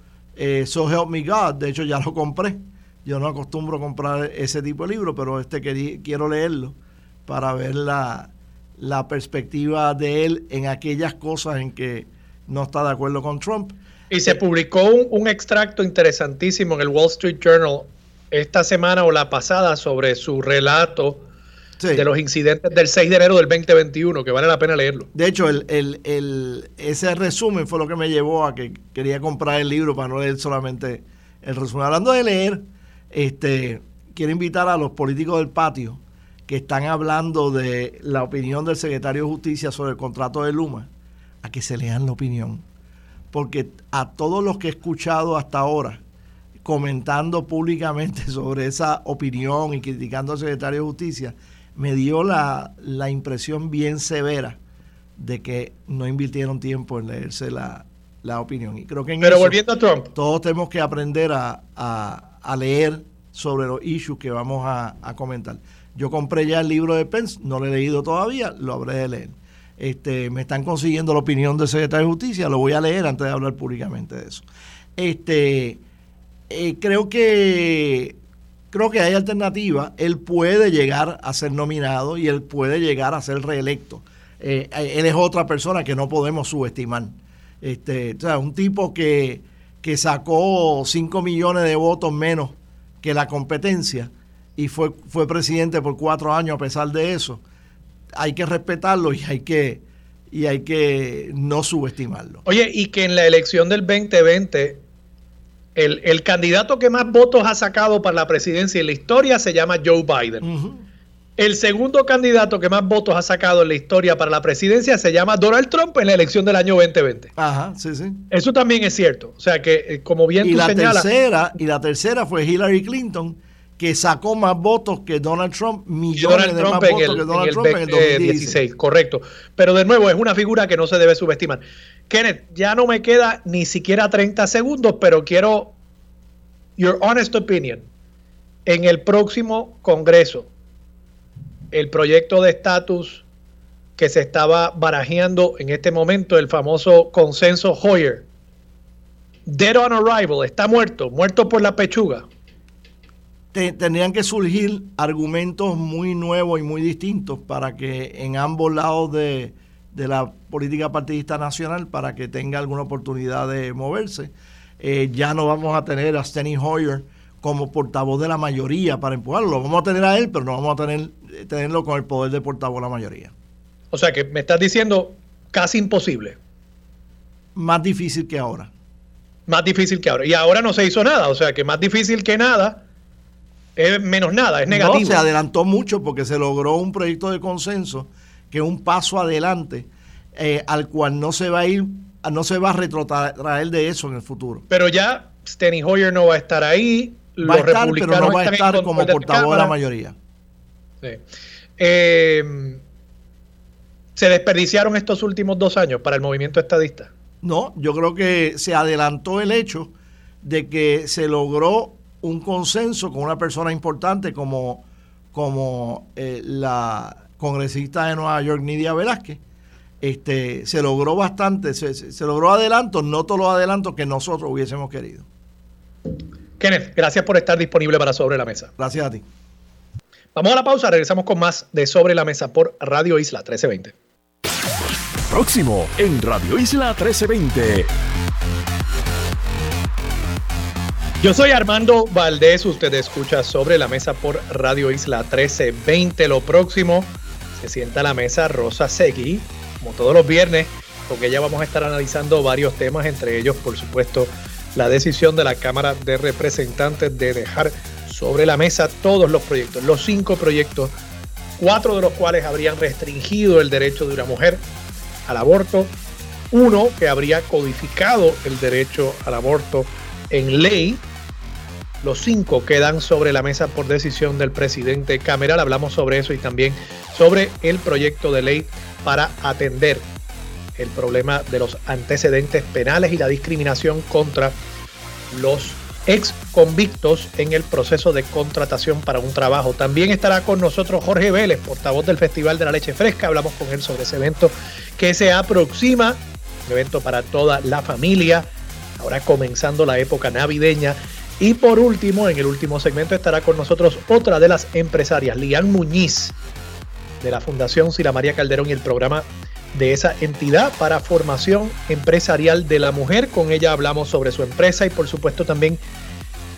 [SPEAKER 3] So Help Me God, de hecho ya lo compré. Yo no acostumbro comprar ese tipo de libro, pero este quiero leerlo para ver la, la perspectiva de él en aquellas cosas en que no está de acuerdo con Trump.
[SPEAKER 1] Y se publicó un, extracto interesantísimo en el Wall Street Journal esta semana o la pasada sobre su relato de los incidentes del 6 de enero del 2021, que vale la pena leerlo.
[SPEAKER 3] De hecho, el, ese resumen fue lo que me llevó a que quería comprar el libro para no leer solamente el resumen. Hablando de leer, este, quiero invitar a los políticos del patio que están hablando de la opinión del secretario de Justicia sobre el contrato de Luma, a que se lean la opinión. Porque a todos los que he escuchado hasta ahora comentando públicamente sobre esa opinión y criticando al secretario de Justicia, me dio la, impresión bien severa de que no invirtieron tiempo en leerse la, opinión. Y creo que
[SPEAKER 1] Pero volviendo a Trump.
[SPEAKER 3] Todos tenemos que aprender a, leer sobre los issues que vamos a, a comentar. Yo compré ya el libro de Pence, no lo he leído todavía, lo habré de leer. Este, me están consiguiendo la opinión del secretario de Justicia, lo voy a leer antes de hablar públicamente de eso. Este, eh, creo que creo que hay alternativa. Él puede llegar a ser nominado y él puede llegar a ser reelecto. Eh, él es otra persona que no podemos subestimar. Este, o sea, un tipo que, que sacó 5 millones de votos menos que la competencia y fue, fue presidente por cuatro años a pesar de eso. Hay que respetarlo y hay que, y hay que no subestimarlo.
[SPEAKER 1] Oye, y que en la elección del 2020, el, el candidato que más votos ha sacado para la presidencia en la historia se llama Joe Biden. El segundo candidato que más votos ha sacado en la historia para la presidencia se llama Donald Trump en la elección del año 2020.
[SPEAKER 3] Ajá, sí, sí.
[SPEAKER 1] Eso también es cierto. O sea que, eh, como bien
[SPEAKER 3] y
[SPEAKER 1] tú
[SPEAKER 3] la Tercera, y la tercera fue Hillary Clinton que sacó más votos que Donald Trump, millones de más votos que Donald Trump en el 2016.
[SPEAKER 1] Correcto. Pero de nuevo, es una figura que no se debe subestimar. Kenneth, ya no me queda ni siquiera 30 segundos, pero quiero your honest opinion. En el próximo Congreso, el proyecto de estatus que se estaba barajeando en este momento, el famoso consenso Hoyer, dead on arrival, está muerto, muerto por la pechuga
[SPEAKER 3] tendrían que surgir argumentos muy nuevos y muy distintos para que en ambos lados de, la política partidista nacional, para que tenga alguna oportunidad de moverse. Eh, ya no vamos a tener a Steny Hoyer como portavoz de la mayoría para empujarlo. Lo vamos a tener a él, pero no vamos a tener, eh, tenerlo con el poder de portavoz de la mayoría.
[SPEAKER 1] O sea que me estás diciendo casi imposible.
[SPEAKER 3] Más difícil que ahora.
[SPEAKER 1] Más difícil que ahora. Y ahora no se hizo nada. O sea que más difícil que nada es menos nada, es negativo.
[SPEAKER 3] No, se adelantó mucho porque se logró un proyecto de consenso que un paso adelante eh, al cual no se va a ir, no se va a retrotraer de eso en el futuro.
[SPEAKER 1] Pero ya Steny Hoyer no va a estar ahí.
[SPEAKER 3] Va a estar, pero no va a estar como portavoz de la mayoría.
[SPEAKER 1] Sí. Eh, ¿Se desperdiciaron estos últimos dos años para el movimiento estadista?
[SPEAKER 3] No, yo creo que se adelantó el hecho de que se logró un consenso con una persona importante como, como eh, la congresista de Nueva York, Nidia Velázquez, este, se logró bastante, se, logró adelanto, no todos los adelantos que nosotros hubiésemos querido.
[SPEAKER 1] Kenneth, gracias por estar disponible para Sobre la Mesa.
[SPEAKER 3] Gracias a ti.
[SPEAKER 1] Vamos a la pausa, regresamos con más de Sobre la Mesa por Radio Isla 1320.
[SPEAKER 2] Próximo en Radio Isla 1320.
[SPEAKER 1] Yo soy Armando Valdés, usted escucha sobre la mesa por Radio Isla 1320. Lo próximo, se sienta a la mesa Rosa Segui, como todos los viernes, porque ella vamos a estar analizando varios temas, entre ellos, por supuesto, la decisión de la Cámara de Representantes de dejar sobre la mesa todos los proyectos, los cinco proyectos, cuatro de los cuales habrían restringido el derecho de una mujer al aborto, uno que habría codificado el derecho al aborto en ley. Los cinco quedan sobre la mesa por decisión del presidente Cameral. Hablamos sobre eso y también sobre el proyecto de ley para atender el problema de los antecedentes penales y la discriminación contra los ex convictos en el proceso de contratación para un trabajo. También estará con nosotros Jorge Vélez, portavoz del Festival de la Leche Fresca. Hablamos con él sobre ese evento que se aproxima, un evento para toda la familia ahora comenzando la época navideña. Y por último, en el último segmento estará con nosotros otra de las empresarias, Lian Muñiz, de la Fundación Sila María Calderón y el programa de esa entidad para formación empresarial de la mujer. Con ella hablamos sobre su empresa y por supuesto también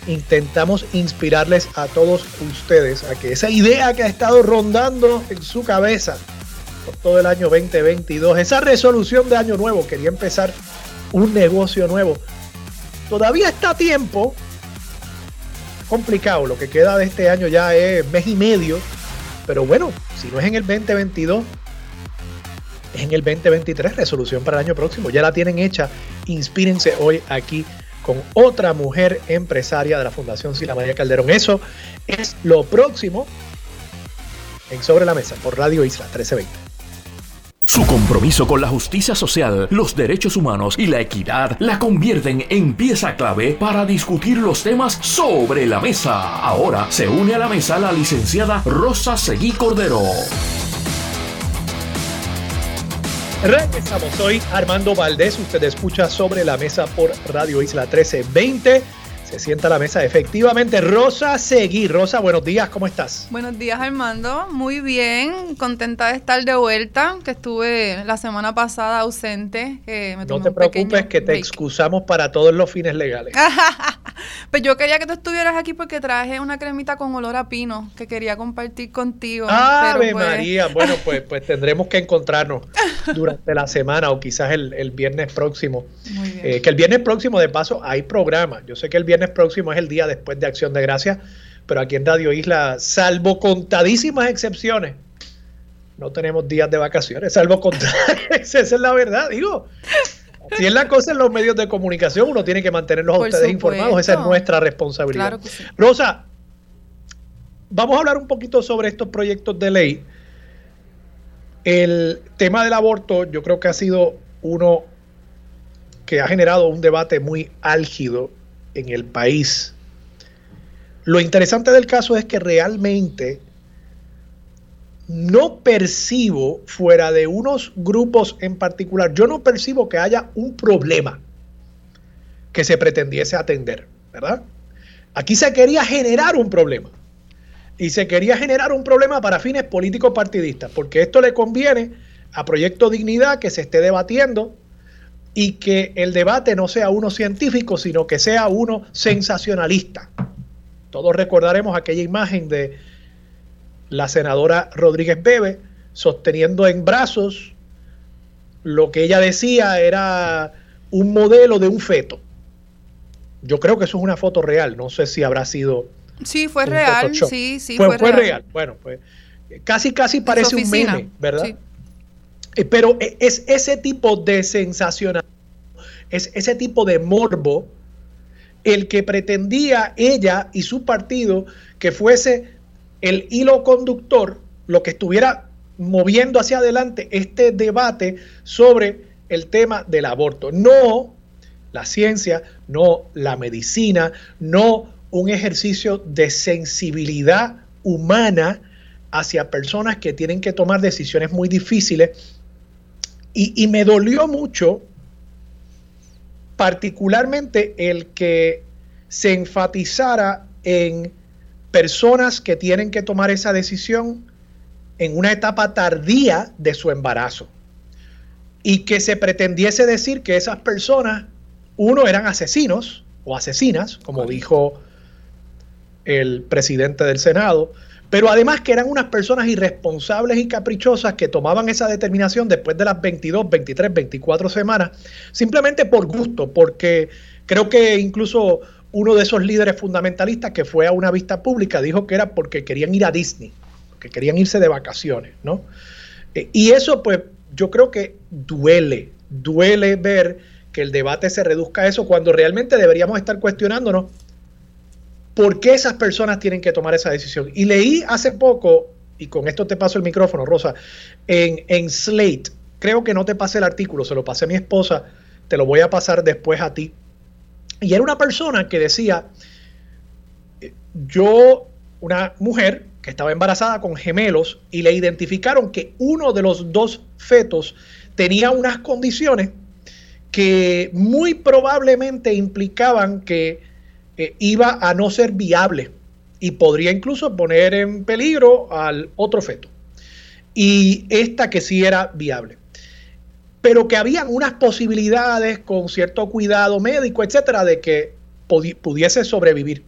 [SPEAKER 1] intentamos inspirarles a todos ustedes a que esa idea que ha estado rondando en su cabeza por todo el año 2022, esa resolución de año nuevo, quería empezar un negocio nuevo. Todavía está a tiempo. Complicado, lo que queda de este año ya es mes y medio. Pero bueno, si no es en el 2022, es en el 2023, resolución para el año próximo. Ya la tienen hecha. Inspírense hoy aquí con otra mujer empresaria de la Fundación Sila María Calderón. Eso es lo próximo en Sobre la Mesa por Radio Isla 1320.
[SPEAKER 2] Su compromiso con la justicia social, los derechos humanos y la equidad la convierten en pieza clave para discutir los temas sobre la mesa. Ahora se une a la mesa la licenciada Rosa Seguí Cordero.
[SPEAKER 1] Regresamos, soy Armando Valdés, usted escucha sobre la mesa por Radio Isla 1320 se sienta a la mesa. Efectivamente, Rosa Seguí. Rosa, buenos días, ¿cómo estás?
[SPEAKER 4] Buenos días, Armando. Muy bien, contenta de estar de vuelta, que estuve la semana pasada ausente.
[SPEAKER 1] no te preocupes, que te excusamos para todos los fines legales.
[SPEAKER 4] pues yo quería que tú estuvieras aquí porque traje una cremita con olor a pino que quería compartir contigo.
[SPEAKER 1] ¡Ave pues María! Bueno, pues, pues tendremos que encontrarnos durante la semana o quizás el, viernes próximo. Eh, que el viernes próximo, de paso, hay programa. Yo sé que el viernes próximo es el día después de Acción de Gracias, pero aquí en Radio Isla, salvo contadísimas excepciones, no tenemos días de vacaciones, salvo contadísimas, esa es la verdad, digo. Si es la cosa en los medios de comunicación, uno tiene que mantenerlos a ustedes informados, esa es nuestra responsabilidad. Rosa, vamos a hablar un poquito sobre estos proyectos de ley. El tema del aborto yo creo que ha sido uno que ha generado un debate muy álgido en el país. Lo interesante del caso es que realmente no percibo fuera de unos grupos en particular, yo no percibo que haya un problema que se pretendiese atender, ¿verdad? Aquí se quería generar un problema. Y se quería generar un problema para fines políticos partidistas, porque esto le conviene a Proyecto Dignidad que se esté debatiendo y que el debate no sea uno científico, sino que sea uno sensacionalista. Todos recordaremos aquella imagen de la senadora Rodríguez Bebe sosteniendo en brazos lo que ella decía era un modelo de un feto. Yo creo que eso es una foto real, no sé si habrá sido.
[SPEAKER 4] Sí, fue real, sí, sí,
[SPEAKER 1] fue, fue, real. Bueno, pues casi, casi parece un meme, ¿verdad? Eh, pero e, es ese tipo de sensacional, es ese tipo de morbo el que pretendía ella y su partido que fuese el hilo conductor, lo que estuviera moviendo hacia adelante este debate sobre el tema del aborto. No la ciencia, no la medicina, no un ejercicio de sensibilidad humana hacia personas que tienen que tomar decisiones muy difíciles y, me dolió mucho, particularmente el que se enfatizara en personas que tienen que tomar esa decisión en una etapa tardía de su embarazo. Y que se pretendiese decir que esas personas, uno, eran asesinos o asesinas, como dijo el presidente del Senado, pero además que eran unas personas irresponsables y caprichosas que tomaban esa determinación después de las 22, 23, 24 semanas, simplemente por gusto, porque creo que incluso uno de esos líderes fundamentalistas que fue a una vista pública dijo que era porque querían ir a Disney, que querían irse de vacaciones, ¿no? Eh, y eso pues yo creo que duele, duele ver que el debate se reduzca a eso cuando realmente deberíamos estar cuestionándonos por qué esas personas tienen que tomar esa decisión. Y leí hace poco, y con esto te paso el micrófono, Rosa, en, en Slate, creo que no te pasé el artículo, se lo pasé a mi esposa, te lo voy a pasar después a ti. Y era una persona que decía, yo, una mujer que estaba embarazada con gemelos y le identificaron que uno de los dos fetos tenía unas condiciones que muy probablemente implicaban que eh, iba a no ser viable y podría incluso poner en peligro al otro feto. Y esta que sí era viable. Pero que habían unas posibilidades con cierto cuidado médico, etcétera, de que pudiese sobrevivir.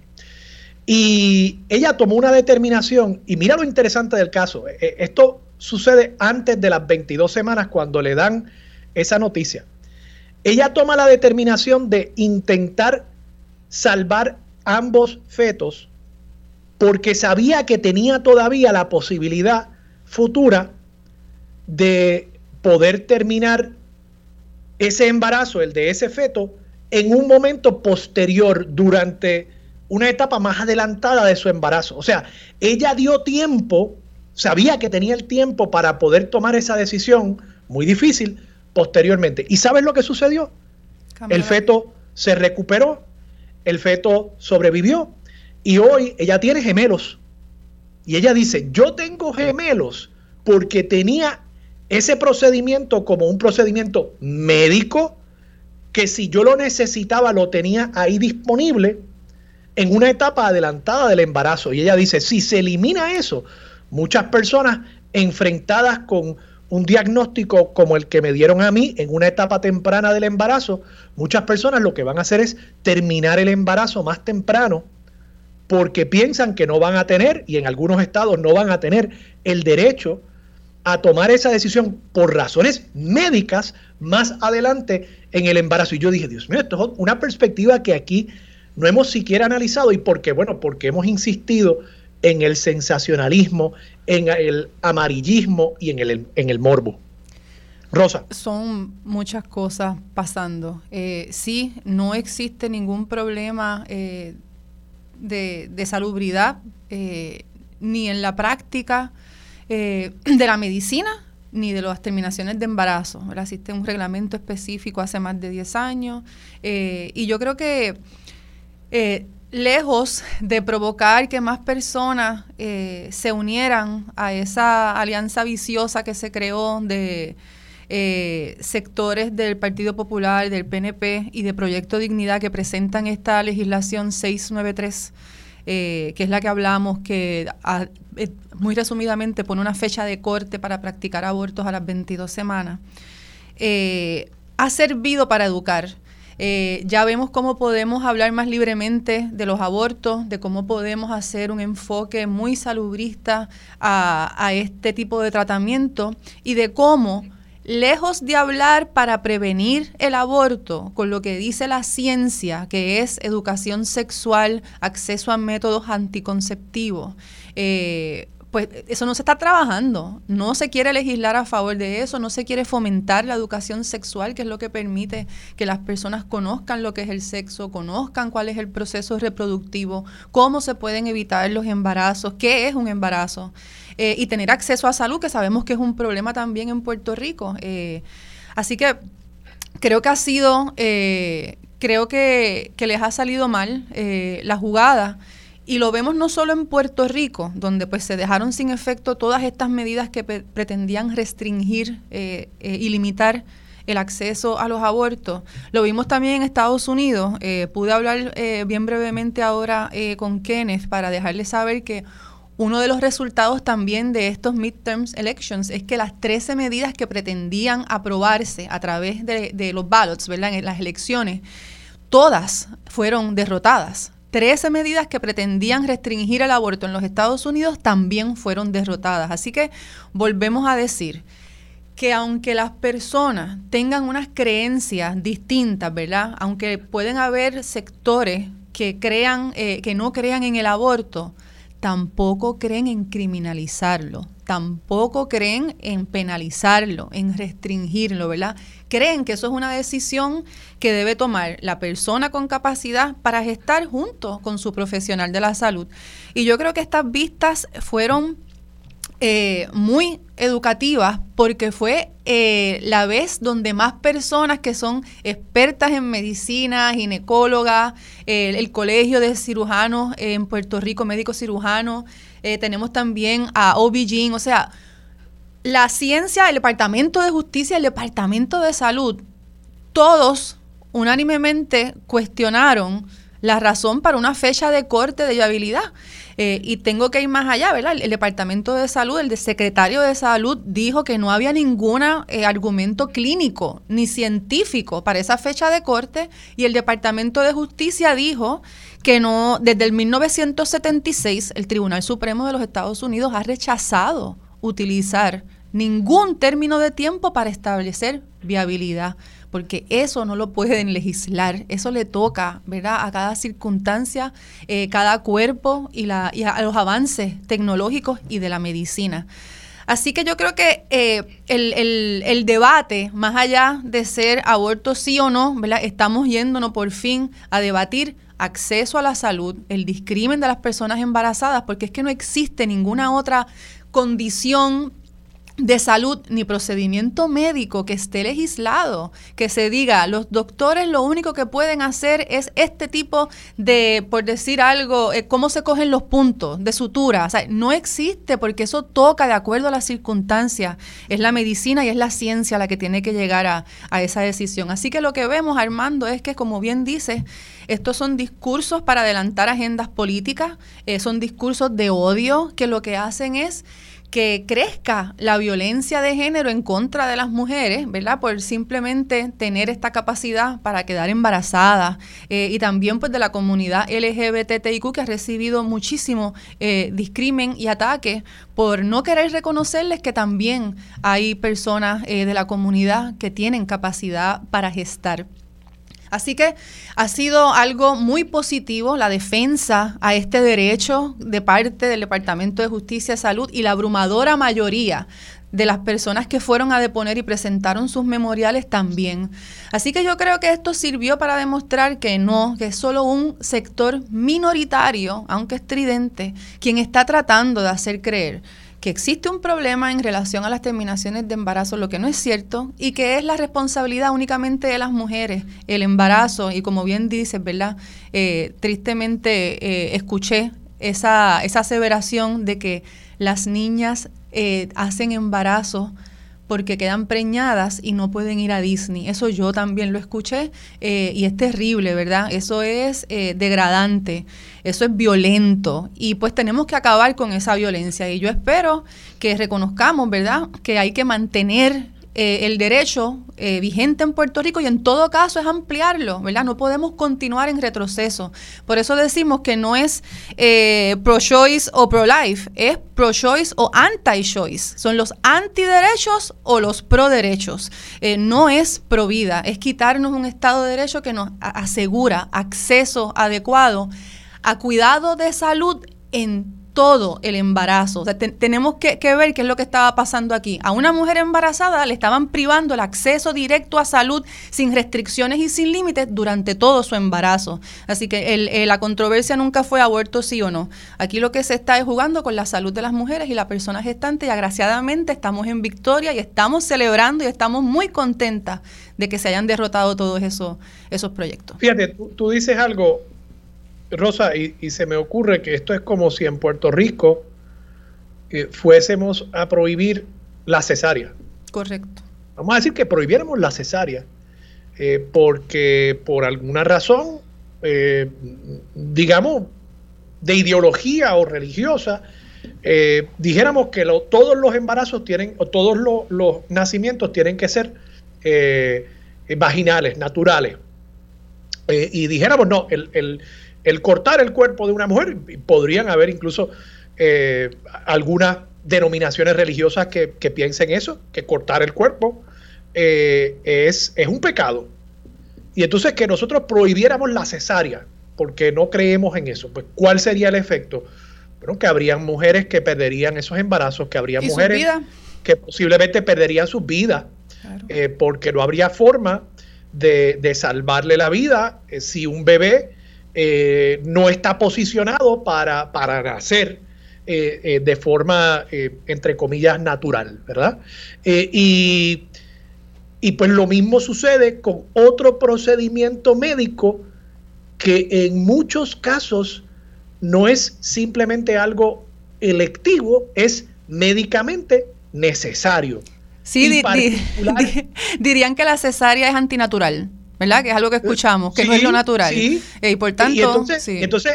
[SPEAKER 1] Y ella tomó una determinación, y mira lo interesante del caso, e, e, esto sucede antes de las 22 semanas cuando le dan esa noticia. Ella toma la determinación de intentar salvar ambos fetos porque sabía que tenía todavía la posibilidad futura de poder terminar ese embarazo, el de ese feto, en un momento posterior durante una etapa más adelantada de su embarazo. O sea, ella dio tiempo, sabía que tenía el tiempo para poder tomar esa decisión muy difícil posteriormente. ¿Y sabes lo que sucedió? El feto se recuperó, el feto sobrevivió y hoy ella tiene gemelos. Y ella dice, yo tengo gemelos porque tenía ese procedimiento como un procedimiento médico que si yo lo necesitaba lo tenía ahí disponible en una etapa adelantada del embarazo. Y ella dice, si se elimina eso, muchas personas enfrentadas con un diagnóstico como el que me dieron a mí en una etapa temprana del embarazo, muchas personas lo que van a hacer es terminar el embarazo más temprano porque piensan que no van a tener, y en algunos estados no van a tener el derecho a tomar esa decisión por razones médicas más adelante en el embarazo. Y yo dije, Dios mío, esto es una perspectiva que aquí no hemos siquiera analizado y porque, bueno, porque hemos insistido en el sensacionalismo, en el amarillismo y en el, en el morbo. Rosa.
[SPEAKER 4] Son muchas cosas pasando. Eh, sí, no existe ningún problema eh, de, de, salubridad, eh, ni en la práctica de la medicina, ni de las terminaciones de embarazo. Existe un reglamento específico hace más de 10 años. y yo creo que eh, lejos de provocar que más personas eh, se unieran a esa alianza viciosa que se creó de eh, sectores del Partido Popular, del PNP y de Proyecto Dignidad que presentan esta legislación 693, que es la que hablamos, que muy resumidamente pone una fecha de corte para practicar abortos a las 22 semanas, ha servido para educar. Eh, ya vemos cómo podemos hablar más libremente de los abortos, de cómo podemos hacer un enfoque muy salubrista a, este tipo de tratamiento y de cómo lejos de hablar para prevenir el aborto, con lo que dice la ciencia, que es educación sexual, acceso a métodos anticonceptivos, eh, pues eso no se está trabajando. No se quiere legislar a favor de eso, no se quiere fomentar la educación sexual, que es lo que permite que las personas conozcan lo que es el sexo, conozcan cuál es el proceso reproductivo, cómo se pueden evitar los embarazos, qué es un embarazo, eh, y tener acceso a salud, que sabemos que es un problema también en Puerto Rico. Eh, así que creo que ha sido, eh, creo que, que, les ha salido mal la jugada. Y lo vemos no solo en Puerto Rico, donde pues se dejaron sin efecto todas estas medidas que pretendían restringir eh, eh, y limitar el acceso a los abortos. Lo vimos también en Estados Unidos. Eh, pude hablar bien brevemente ahora con Kenneth para dejarle saber que uno de los resultados también de estos midterms elections es que las 13 medidas que pretendían aprobarse a través de, los ballots, ¿verdad? En las elecciones, todas fueron derrotadas. 13 medidas que pretendían restringir el aborto en los Estados Unidos también fueron derrotadas. Así que volvemos a decir que aunque las personas tengan unas creencias distintas, ¿verdad? Aunque pueden haber sectores que crean, eh, que no crean en el aborto, tampoco creen en criminalizarlo, tampoco creen en penalizarlo, en restringirlo, ¿verdad? Creen que eso es una decisión que debe tomar la persona con capacidad para gestar junto con su profesional de la salud. Y yo creo que estas vistas fueron eh, muy educativas porque fue eh, la vez donde más personas que son expertas en medicina, ginecólogas, el colegio de cirujanos en Puerto Rico, médicos cirujanos, eh, tenemos también a OBGYN, o sea, la ciencia, el Departamento de Justicia, el Departamento de Salud, todos unánimemente cuestionaron la razón para una fecha de corte de viabilidad. Eh, y tengo que ir más allá, ¿verdad? El, Departamento de Salud, el secretario de Salud dijo que no había ningún eh, argumento clínico ni científico para esa fecha de corte y el Departamento de Justicia dijo que no, desde el 1976 el Tribunal Supremo de los Estados Unidos ha rechazado utilizar ningún término de tiempo para establecer viabilidad porque eso no lo pueden legislar, eso le toca, ¿verdad?, a cada circunstancia, eh, cada cuerpo y, la, y a los avances tecnológicos y de la medicina. Así que yo creo que eh, el, el, debate, más allá de ser aborto sí o no, ¿verdad? estamos yéndonos por fin a debatir acceso a la salud, el discrimen de las personas embarazadas, porque es que no existe ninguna otra condición de salud ni procedimiento médico que esté legislado, que se diga, los doctores lo único que pueden hacer es este tipo de, por decir algo, eh, cómo se cogen los puntos de sutura. O sea, no existe porque eso toca de acuerdo a las circunstancias. Es la medicina y es la ciencia la que tiene que llegar a, esa decisión. Así que lo que vemos, Armando, es que, como bien dice, estos son discursos para adelantar agendas políticas, eh, son discursos de odio que lo que hacen es que crezca la violencia de género en contra de las mujeres, ¿verdad? Por simplemente tener esta capacidad para quedar embarazada eh, y también pues de la comunidad LGBTIQ que ha recibido muchísimo eh, discrimen y ataque por no querer reconocerles que también hay personas eh, de la comunidad que tienen capacidad para gestar. Así que ha sido algo muy positivo la defensa a este derecho de parte del Departamento de Justicia y Salud y la abrumadora mayoría de las personas que fueron a deponer y presentaron sus memoriales también. Así que yo creo que esto sirvió para demostrar que no, que es solo un sector minoritario, aunque estridente, quien está tratando de hacer creer que existe un problema en relación a las terminaciones de embarazo, lo que no es cierto, y que es la responsabilidad únicamente de las mujeres, el embarazo, y como bien dices, ¿verdad? Eh, tristemente eh, escuché esa, esa aseveración de que las niñas eh, hacen embarazo porque quedan preñadas y no pueden ir a Disney. Eso yo también lo escuché y es terrible, ¿verdad? Eso es degradante. Eso es violento y pues tenemos que acabar con esa violencia y yo espero que reconozcamos, ¿verdad?, que hay que mantener eh, el derecho eh, vigente en Puerto Rico y en todo caso es ampliarlo, ¿verdad? No podemos continuar en retroceso. Por eso decimos que no es eh, pro-choice o pro-life, es pro-choice o anti-choice. Son los antiderechos o los pro-derechos. no es pro-vida, es quitarnos un Estado de Derecho que nos asegura acceso adecuado a cuidado de salud en todo el embarazo. O sea, tenemos que, ver qué es lo que estaba pasando aquí. A una mujer embarazada le estaban privando el acceso directo a salud sin restricciones y sin límites durante todo su embarazo. Así que el, la controversia nunca fue aborto sí o no. Aquí lo que se está es jugando con la salud de las mujeres y la persona gestante y agraciadamente estamos en victoria y estamos celebrando y estamos muy contentas de que se hayan derrotado todos esos, esos proyectos.
[SPEAKER 1] Fíjate, tú dices algo Rosa, y, se me ocurre que esto es como si en Puerto Rico eh, fuésemos a prohibir la cesárea.
[SPEAKER 4] Correcto.
[SPEAKER 1] Vamos a decir que prohibiéramos la cesárea, eh, porque por alguna razón, eh, digamos, de ideología o religiosa, dijéramos que todos los embarazos tienen, o todos los nacimientos tienen que ser vaginales, naturales. eh, y dijéramos, no, el, cortar el cuerpo de una mujer, podrían haber incluso eh, algunas denominaciones religiosas que, piensen eso, que cortar el cuerpo eh, es, es un pecado. Y entonces que nosotros prohibiéramos la cesárea, porque no creemos en eso. Pues, ¿cuál sería el efecto? Bueno, que habrían mujeres que perderían esos embarazos, que habría mujeres que posiblemente perderían sus vidas, eh, porque no habría forma de, salvarle la vida eh, si un bebé eh, no está posicionado para, para nacer de forma, entre comillas, natural, ¿verdad? y, y pues lo mismo sucede con otro procedimiento médico que en muchos casos no es simplemente algo electivo, es médicamente necesario.
[SPEAKER 4] Sí, dirían que la cesárea es antinatural, ¿verdad? Que es algo que escuchamos, que no es lo natural. Sí. Eh, y por tanto,
[SPEAKER 1] entonces, entonces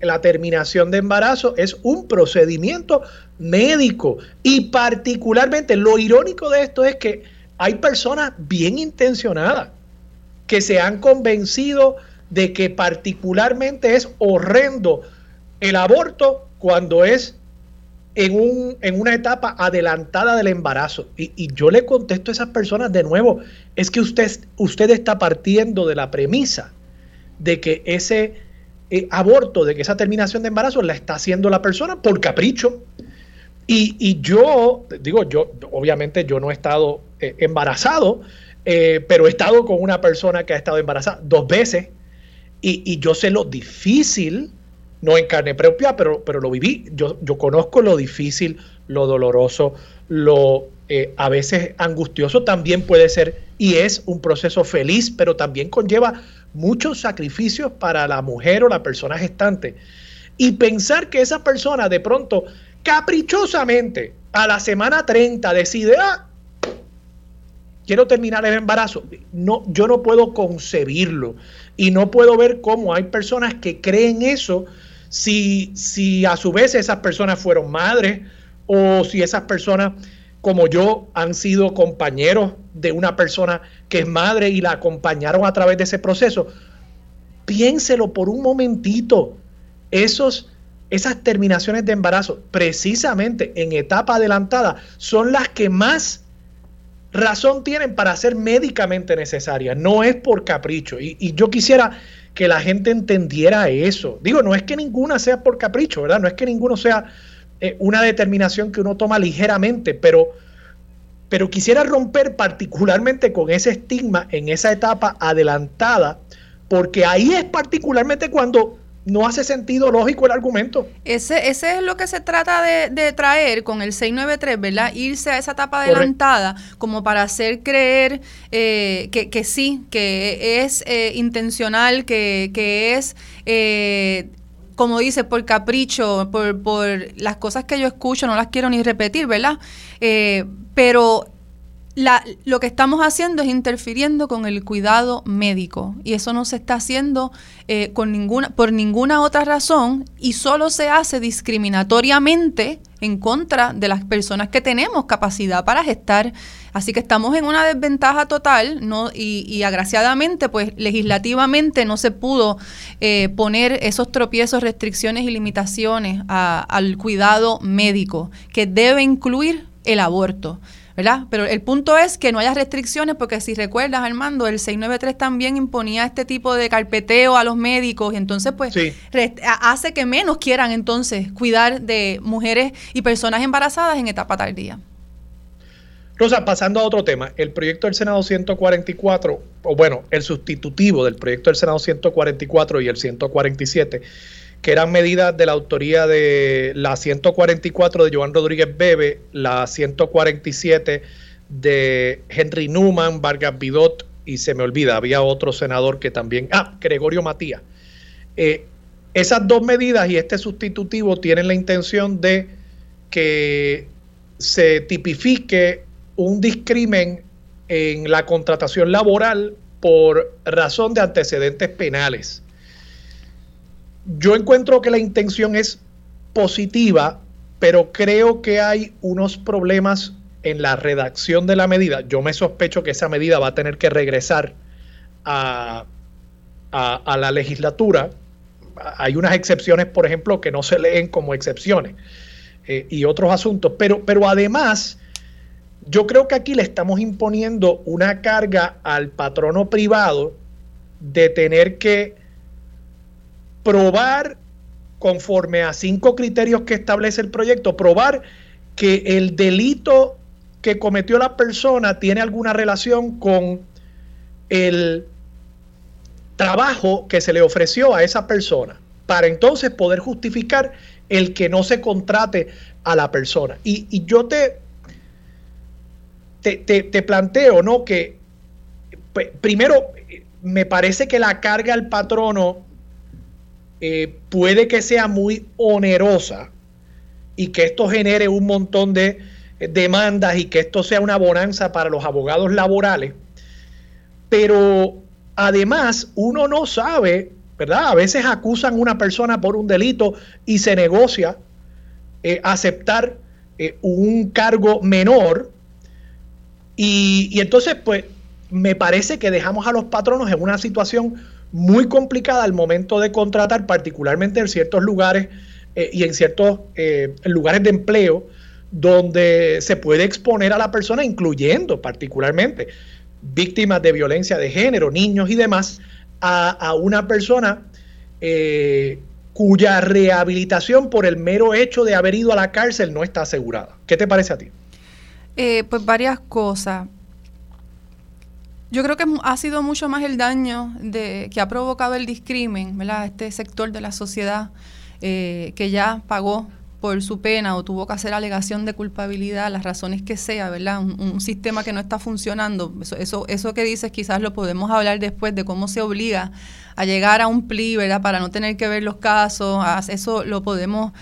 [SPEAKER 1] la terminación de embarazo es un procedimiento médico. Y particularmente, lo irónico de esto es que hay personas bien intencionadas que se han convencido de que particularmente es horrendo el aborto cuando es en, un, en una etapa adelantada del embarazo. Y, yo le contesto a esas personas de nuevo, es que usted, usted está partiendo de la premisa de que ese eh, aborto, de que esa terminación de embarazo la está haciendo la persona por capricho. Y, yo, digo, yo, obviamente yo no he estado eh, embarazado, eh, pero he estado con una persona que ha estado embarazada dos veces y, yo sé lo difícil, no en carne propia, pero, pero lo viví. Yo, yo conozco lo difícil, lo doloroso, lo eh, a veces angustioso también puede ser y es un proceso feliz, pero también conlleva muchos sacrificios para la mujer o la persona gestante. Y pensar que esa persona de pronto, caprichosamente, a la semana 30 decide, ah, quiero terminar el embarazo. No, yo no puedo concebirlo y no puedo ver cómo hay personas que creen eso si, si a su vez esas personas fueron madres o si esas personas como yo han sido compañeros de una persona que es madre y la acompañaron a través de ese proceso. Piénselo por un momentito. Esos, esas terminaciones de embarazo, precisamente en etapa adelantada, son las que más razón tienen para ser médicamente necesarias, no es por capricho. Y, yo quisiera que la gente entendiera eso. Digo, no es que ninguna sea por capricho, ¿verdad? No es que ninguno sea eh, una determinación que uno toma ligeramente, pero, pero quisiera romper particularmente con ese estigma en esa etapa adelantada, porque ahí es particularmente cuando no hace sentido lógico el argumento.
[SPEAKER 4] Ese, ese es lo que se trata de, traer con el 693, ¿verdad? Irse a esa etapa adelantada como para hacer creer eh, que, sí, que es eh, intencional, que, que es... Eh, como dice, por capricho, por, por las cosas que yo escucho, no las quiero ni repetir, ¿verdad? pero la, lo que estamos haciendo es interfiriendo con el cuidado médico y eso no se está haciendo eh, con ninguna, por ninguna otra razón y solo se hace discriminatoriamente en contra de las personas que tenemos capacidad para gestar. Así que estamos en una desventaja total ¿no? y, agraciadamente, pues legislativamente no se pudo eh, poner esos tropiezos, restricciones y limitaciones al cuidado médico que debe incluir el aborto. ¿Verdad? Pero el punto es que no haya restricciones, porque si recuerdas, Armando, el 693 también imponía este tipo de carpeteo a los médicos y entonces pues hace que menos quieran entonces cuidar de mujeres y personas embarazadas en etapa tardía.
[SPEAKER 1] Rosa, pasando a otro tema, el proyecto del Senado 144, o bueno, el sustitutivo del proyecto del Senado 144 y el 147, que eran medidas de la autoría de la 144 de Joan Rodríguez Bebe, la 147 de Henry Newman, Vargas Bidot, y se me olvida, había otro senador que también, ah, Gregorio Matías. Eh, esas dos medidas y este sustitutivo tienen la intención de que se tipifique un discrimen en la contratación laboral por razón de antecedentes penales. Yo encuentro que la intención es positiva, pero creo que hay unos problemas en la redacción de la medida. Yo me sospecho que esa medida va a tener que regresar a, a, la legislatura. Hay unas excepciones, por ejemplo, que no se leen como excepciones eh, y otros asuntos, pero, pero además yo creo que aquí le estamos imponiendo una carga al patrono privado de tener que probar conforme a cinco criterios que establece el proyecto, probar que el delito que cometió la persona tiene alguna relación con el trabajo que se le ofreció a esa persona, para entonces poder justificar el que no se contrate a la persona. Y, yo te, te, planteo, ¿no? Que primero, me parece que la carga al patrono eh, puede que sea muy onerosa y que esto genere un montón de demandas y que esto sea una bonanza para los abogados laborales. Pero además uno no sabe, ¿verdad? A veces acusan a una persona por un delito y se negocia eh, aceptar eh, un cargo menor. Y, y entonces, pues, me parece que dejamos a los patronos en una situación muy complicada al momento de contratar, particularmente en ciertos lugares eh, y en ciertos lugares de empleo donde se puede exponer a la persona, incluyendo particularmente víctimas de violencia de género, niños y demás, a, una persona eh, cuya rehabilitación por el mero hecho de haber ido a la cárcel no está asegurada. ¿Qué te parece a ti?
[SPEAKER 4] Eh, pues varias cosas. Yo creo que ha sido mucho más el daño de, que ha provocado el discrimen, ¿verdad? Este sector de la sociedad eh, que ya pagó por su pena o tuvo que hacer alegación de culpabilidad, las razones que sea, ¿verdad? Un, sistema que no está funcionando. Eso, eso, eso que dices quizás lo podemos hablar después de cómo se obliga a llegar a un pli, ¿verdad? Para no tener que ver los casos. Eso lo podemos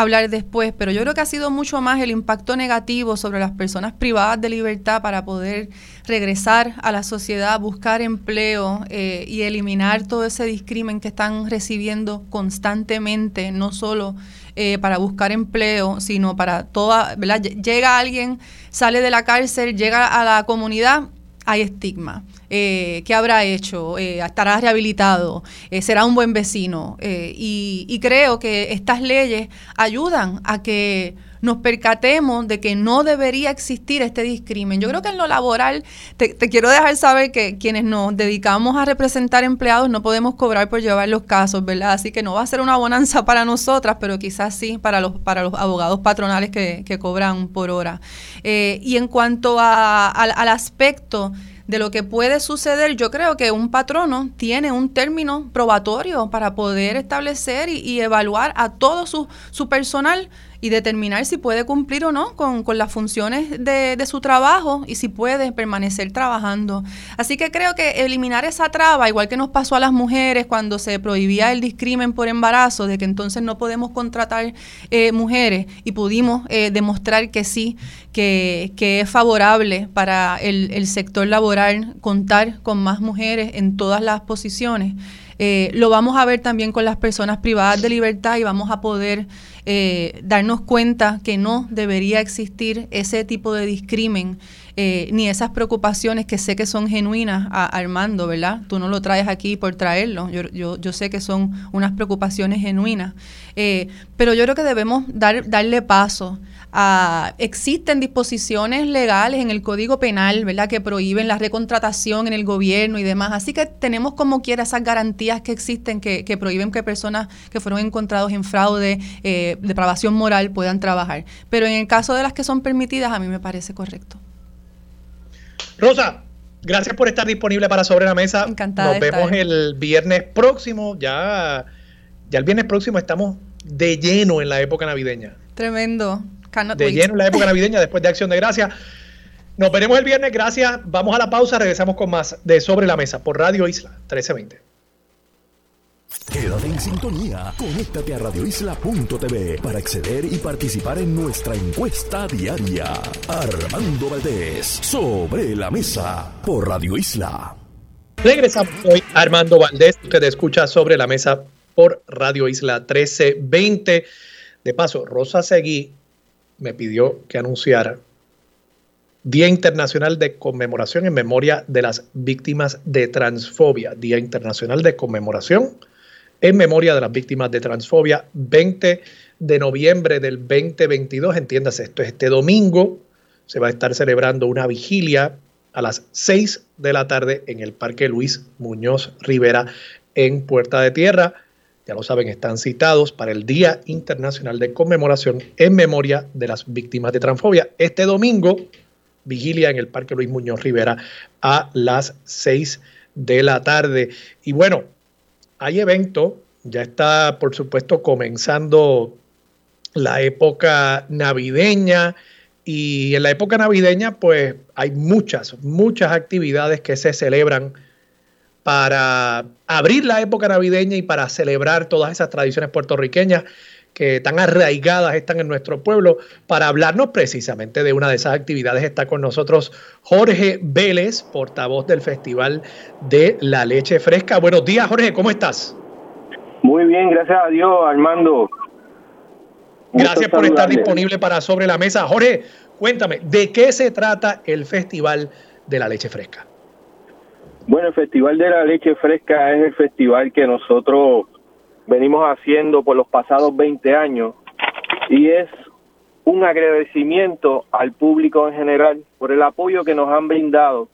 [SPEAKER 4] hablar después, pero yo creo que ha sido mucho más el impacto negativo sobre las personas privadas de libertad para poder regresar a la sociedad, buscar empleo eh, y eliminar todo ese discrimen que están recibiendo constantemente, no solo eh, para buscar empleo, sino para toda, ¿verdad? Llega alguien, sale de la cárcel, llega a la comunidad, hay estigma. Eh, ¿Qué habrá hecho? Eh, ¿Estará rehabilitado? ¿Será un buen vecino? Y, y creo que estas leyes ayudan a que nos percatemos de que no debería existir este discrimen. Yo creo que en lo laboral, te, quiero dejar saber que quienes nos dedicamos a representar empleados no podemos cobrar por llevar los casos, ¿verdad? Así que no va a ser una bonanza para nosotras, pero quizás sí para los, para los abogados patronales que, cobran por hora. Eh, y en cuanto al aspecto de lo que puede suceder, yo creo que un patrono tiene un término probatorio para poder establecer y, evaluar a todo su, su personal y determinar si puede cumplir o no con, las funciones de, de, su trabajo y si puede permanecer trabajando. Así que creo que eliminar esa traba, igual que nos pasó a las mujeres cuando se prohibía el discrimen por embarazo, de que entonces no podemos contratar eh, mujeres y pudimos eh, demostrar que sí, que, que es favorable para el, el sector laboral contar con más mujeres en todas las posiciones. Eh, lo vamos a ver también con las personas privadas de libertad y vamos a poder eh, darnos cuenta que no debería existir ese tipo de discrimen eh, ni esas preocupaciones que sé que son genuinas, a, Armando, ¿verdad? Tú no lo traes aquí por traerlo, yo, yo, sé que son unas preocupaciones genuinas, pero yo creo que debemos dar, darle paso existen disposiciones legales en el Código Penal, ¿verdad?, que prohíben la recontratación en el gobierno y demás. Así que tenemos como quiera esas garantías que existen que, prohíben que personas que fueron encontrados en fraude, eh, depravación moral, puedan trabajar. Pero en el caso de las que son permitidas, a mí me parece correcto.
[SPEAKER 1] Rosa, gracias por estar disponible para Sobre la Mesa.
[SPEAKER 4] Encantada.
[SPEAKER 1] Nos vemos el viernes próximo. Ya, ya el viernes próximo estamos de lleno en la época navideña.
[SPEAKER 4] Tremendo
[SPEAKER 1] de lleno en la época navideña después de Acción de Gracia. Nos veremos el viernes, gracias. Vamos a la pausa, regresamos con más de Sobre la Mesa por Radio Isla 1320.
[SPEAKER 2] Quédate en sintonía, conéctate a radioisla.tv para acceder y participar en nuestra encuesta diaria. Armando Valdés, Sobre la Mesa por Radio Isla.
[SPEAKER 1] Regresamos hoy, Armando Valdés, usted escucha Sobre la Mesa por Radio Isla 1320. De paso, Rosa Seguí me pidió que anunciara Día Internacional de Conmemoración en memoria de las víctimas de transfobia. Día Internacional de Conmemoración en memoria de las víctimas de transfobia. 20 de noviembre del 2022, entiéndase, esto es este domingo, se va a estar celebrando una vigilia a las 6 de la tarde en el Parque Luis Muñoz Rivera en Puerta de Tierra. Ya lo saben, están citados para el Día Internacional de Conmemoración en memoria de las víctimas de transfobia. Este domingo, vigilia en el Parque Luis Muñoz Rivera a las 6 de la tarde. Y bueno, hay evento, ya está por supuesto comenzando la época navideña y en la época navideña pues hay muchas, muchas actividades que se celebran para abrir la época navideña y para celebrar todas esas tradiciones puertorriqueñas que tan arraigadas están en nuestro pueblo. Para hablarnos precisamente de una de esas actividades está con nosotros Jorge Vélez, portavoz del Festival de la Leche Fresca. Buenos días, Jorge, ¿cómo estás?
[SPEAKER 5] Muy bien, gracias a Dios, Armando.
[SPEAKER 1] Gracias por estar disponible para Sobre la Mesa. Jorge, cuéntame, ¿de qué se trata el Festival de la Leche Fresca?
[SPEAKER 5] Bueno, el Festival de la Leche Fresca es el festival que nosotros venimos haciendo por los pasados 20 años y es un agradecimiento al público en general por el apoyo que nos han brindado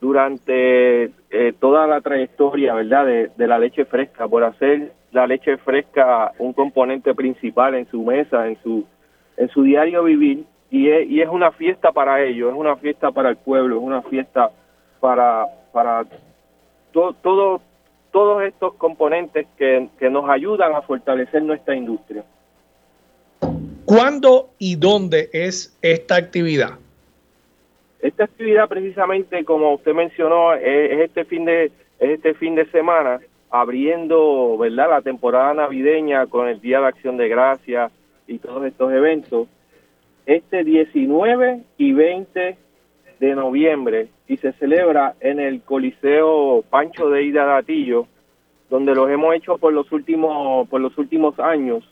[SPEAKER 5] durante eh, toda la trayectoria, ¿verdad?, de, la leche fresca, por hacer la leche fresca un componente principal en su mesa, en su, en su diario vivir, y es, y es una fiesta para ellos, es una fiesta para el pueblo, es una fiesta para, para todo, todos estos componentes que, nos ayudan a fortalecer nuestra industria.
[SPEAKER 1] ¿Cuándo y dónde es esta actividad?
[SPEAKER 5] Esta actividad precisamente, como usted mencionó, es, este fin de es este fin de semana abriendo, ¿verdad? La temporada navideña con el Día de Acción de Gracias y todos estos eventos. Este 19 y 20 de noviembre y se celebra en el Coliseo Pancho de Ida Gatillo, donde los hemos hecho por los últimos por los últimos años.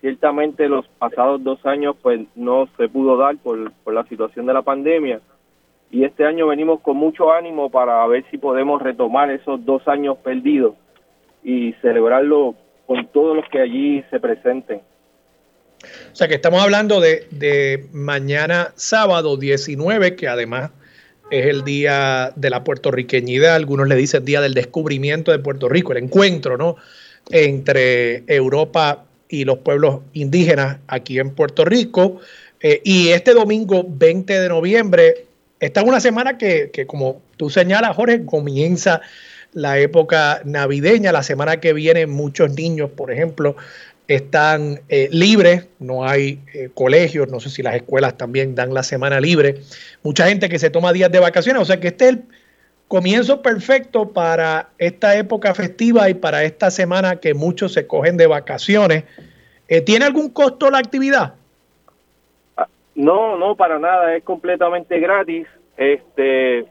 [SPEAKER 5] Ciertamente los pasados dos años pues no se pudo dar por, por la situación de la pandemia y este año venimos con mucho ánimo para ver si podemos retomar esos dos años perdidos y celebrarlo con todos los que allí se presenten.
[SPEAKER 1] O sea que estamos hablando de, de mañana sábado 19, que además es el día de la puertorriqueñidad, algunos le dicen día del descubrimiento de Puerto Rico, el encuentro, ¿no? Entre Europa y los pueblos indígenas aquí en Puerto Rico. Eh, y este domingo 20 de noviembre, esta es una semana que, que, como tú señalas, Jorge, comienza la época navideña. La semana que viene muchos niños, por ejemplo, están eh, libres, no hay eh, colegios, no sé si las escuelas también dan la semana libre, mucha gente que se toma días de vacaciones, o sea que este es el comienzo perfecto para esta época festiva y para esta semana que muchos se cogen de vacaciones. Eh, ¿Tiene algún costo la actividad?
[SPEAKER 5] Ah, no, no, para nada, es completamente gratis. Este,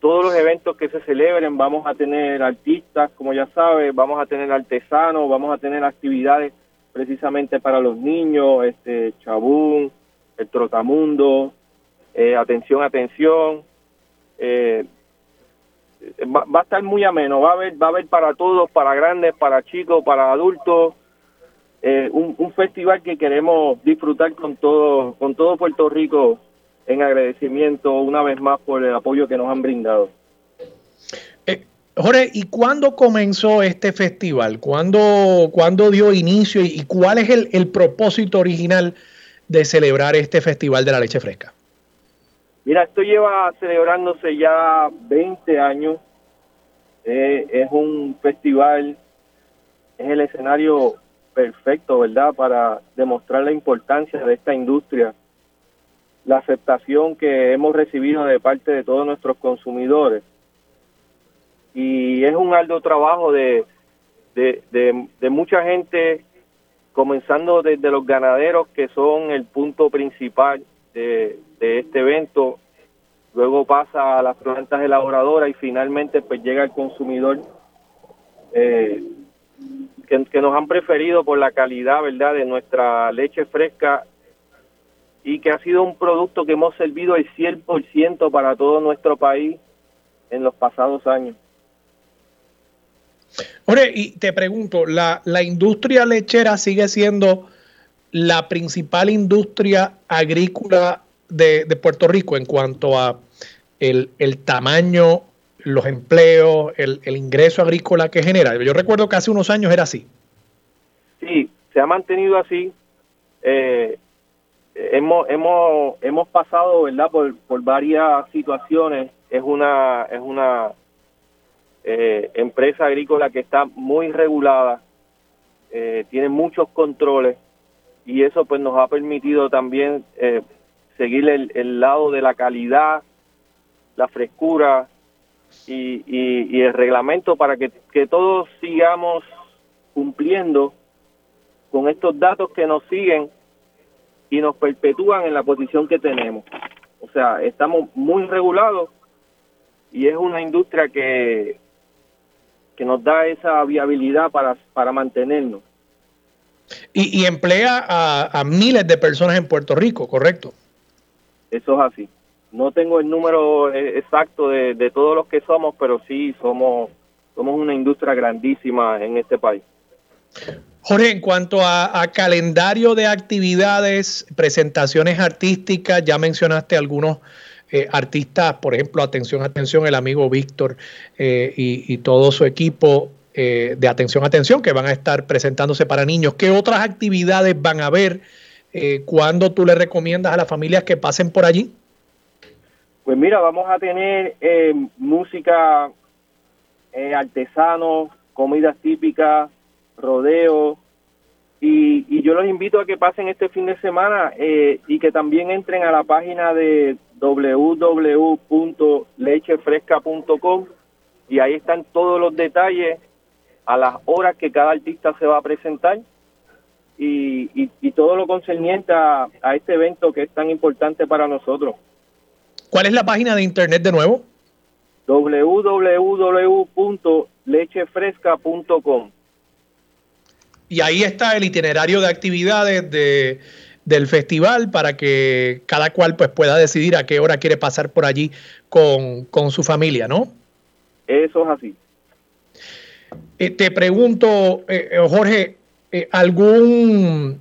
[SPEAKER 5] todos los eventos que se celebren, vamos a tener artistas, como ya sabes, vamos a tener artesanos, vamos a tener actividades precisamente para los niños, este Chabún, el Trotamundo, eh, atención, atención. Eh, va, a estar muy ameno, va a haber, va a haber para todos, para grandes, para chicos, para adultos, eh, un, un, festival que queremos disfrutar con todo, con todo Puerto Rico en agradecimiento una vez más por el apoyo que nos han brindado.
[SPEAKER 1] Jorge, ¿y cuándo comenzó este festival? ¿Cuándo, cuándo dio inicio y, cuál es el, propósito original de celebrar este Festival de la Leche Fresca?
[SPEAKER 5] Mira, esto lleva celebrándose ya 20 años. Eh, es un festival, es el escenario perfecto, ¿verdad?, para demostrar la importancia de esta industria, la aceptación que hemos recibido de parte de todos nuestros consumidores y es un arduo trabajo de, de, mucha gente, comenzando desde los ganaderos que son el punto principal de, este evento, luego pasa a las plantas elaboradoras y finalmente pues llega el consumidor eh, que, que, nos han preferido por la calidad verdad de nuestra leche fresca y que ha sido un producto que hemos servido el 100% para todo nuestro país en los pasados años.
[SPEAKER 1] Oye, y te pregunto, ¿la, ¿la industria lechera sigue siendo la principal industria agrícola de, Puerto Rico en cuanto a el, tamaño, los empleos, el, ingreso agrícola que genera? Yo recuerdo que hace unos años era así.
[SPEAKER 5] Sí, se ha mantenido así. Eh, hemos, hemos, hemos pasado, ¿verdad?, por, por varias situaciones. Es una, es una eh, empresa agrícola que está muy regulada, eh, tiene muchos controles y eso pues nos ha permitido también eh, seguir el, lado de la calidad, la frescura y, y, el reglamento para que, que todos sigamos cumpliendo con estos datos que nos siguen y nos perpetúan en la posición que tenemos. O sea, estamos muy regulados y es una industria que, que nos da esa viabilidad para, para mantenernos.
[SPEAKER 1] Y, emplea a, miles de personas en Puerto Rico, ¿correcto?
[SPEAKER 5] Eso es así. No tengo el número eh, exacto de, de todos los que somos, pero sí somos, somos una industria grandísima en este país.
[SPEAKER 1] Jorge, en cuanto a, a, calendario de actividades, presentaciones artísticas, ya mencionaste algunos eh, artistas, por ejemplo, atención, atención, el amigo Víctor eh, y, todo su equipo eh, de atención, atención, que van a estar presentándose para niños. ¿Qué otras actividades van a haber? ¿Cuándo tú le recomiendas a las familias que pasen por allí?
[SPEAKER 5] Pues mira, vamos a tener música, artesanos, comidas típicas, rodeo, y, yo los invito a que pasen este fin de semana y que también entren a la página de www.lechefresca.com y ahí están todos los detalles a las horas que cada artista se va a presentar y, y, todo lo concerniente a, este evento que es tan importante para nosotros.
[SPEAKER 1] ¿Cuál es la página de internet de nuevo?
[SPEAKER 5] www.lechefresca.com
[SPEAKER 1] Y ahí está el itinerario de actividades de del festival para que cada cual pues pueda decidir a qué hora quiere pasar por allí con, su familia, ¿no?
[SPEAKER 5] Eso es así.
[SPEAKER 1] Eh, te pregunto, eh, eh, Jorge, ¿algún,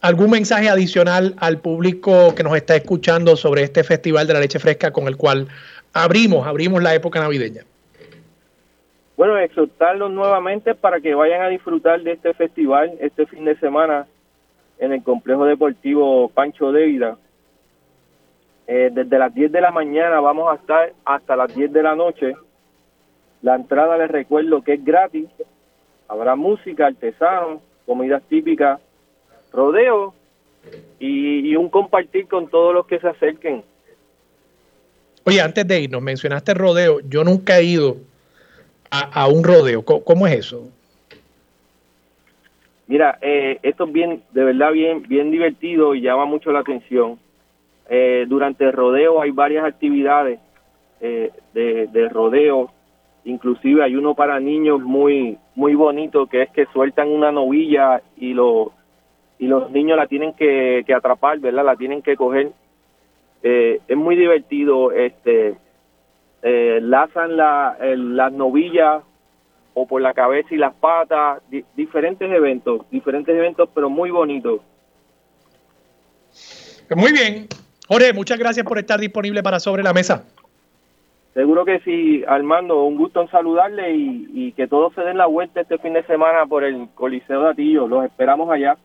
[SPEAKER 1] ¿algún mensaje adicional al público que nos está escuchando sobre este Festival de la Leche Fresca con el cual abrimos, abrimos la época navideña?
[SPEAKER 5] Bueno, exhortarlos nuevamente para que vayan a disfrutar de este festival este fin de semana en el complejo deportivo Pancho Dávila. Eh, desde las 10 de la mañana vamos a estar hasta las 10 de la noche. La entrada les recuerdo que es gratis. Habrá música, artesanos, comidas típicas, rodeo y, un compartir con todos los que se acerquen.
[SPEAKER 1] Oye, antes de irnos, mencionaste rodeo. Yo nunca he ido a, un rodeo. ¿Cómo, es eso?
[SPEAKER 5] Mira, eh, esto es bien, de verdad bien, bien divertido y llama mucho la atención. Eh, durante el rodeo hay varias actividades eh, de, rodeo, inclusive hay uno para niños muy, muy bonito que es que sueltan una novilla y los y los niños la tienen que, que atrapar, ¿verdad? La tienen que coger. es muy divertido, este, lazan la, las novillas o por la cabeza y las patas, diferentes eventos, diferentes eventos, pero muy bonitos.
[SPEAKER 1] Muy bien. Jorge, muchas gracias por estar disponible para Sobre la Mesa.
[SPEAKER 5] Seguro que sí, Armando, un gusto en saludarle y, que todos se den la vuelta este fin de semana por el Coliseo de Atillo. Los esperamos allá.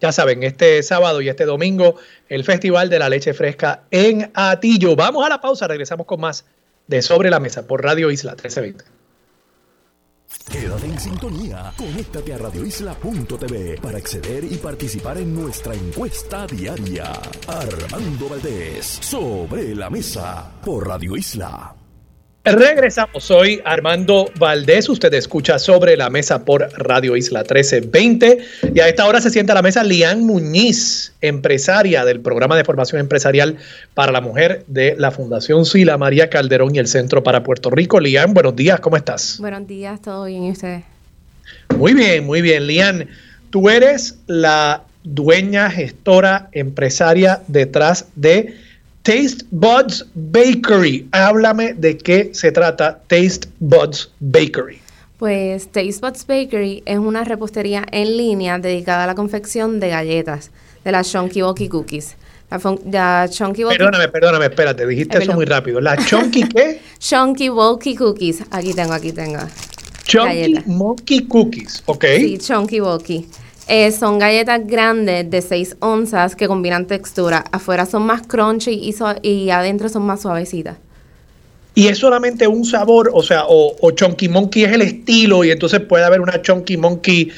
[SPEAKER 1] Ya saben, este sábado y este domingo, el Festival de la Leche Fresca en Atillo. Vamos a la pausa, regresamos con más de Sobre la Mesa por Radio Isla 1320.
[SPEAKER 2] Quédate en sintonía. Conéctate a radioisla.tv para acceder y participar en nuestra encuesta diaria. Armando Valdés, sobre la mesa, por Radio Isla.
[SPEAKER 1] Regresamos, soy Armando Valdés, usted escucha sobre la mesa por Radio Isla 1320 y a esta hora se sienta a la mesa Lian Muñiz, empresaria del programa de formación empresarial para la mujer de la Fundación Sila María Calderón y el Centro para Puerto Rico. Lian, buenos días, ¿cómo estás?
[SPEAKER 6] Buenos días, todo bien y ustedes.
[SPEAKER 1] Muy bien, muy bien, Lian. Tú eres la dueña, gestora, empresaria detrás de Taste Buds Bakery. Háblame de qué se trata Taste Buds Bakery.
[SPEAKER 6] Pues Taste Buds Bakery es una repostería en línea dedicada a la confección de galletas, de las Chunky Walkie Cookies. La, Chunky
[SPEAKER 1] Perdóname, perdóname, espérate, dijiste eso muy rápido. ¿La Chunky qué?
[SPEAKER 6] Chunky Walkie Cookies. Aquí tengo, aquí tengo.
[SPEAKER 1] Chunky Monkey Cookies, ok.
[SPEAKER 6] Sí, Chunky Walkie. Eh, son galletas grandes de 6 onzas que combinan textura. Afuera son más crunchy y, y adentro son más suavecitas.
[SPEAKER 1] Y es solamente un sabor, o sea, o, Chunky Monkey es el estilo y entonces puede haber una Chunky Monkey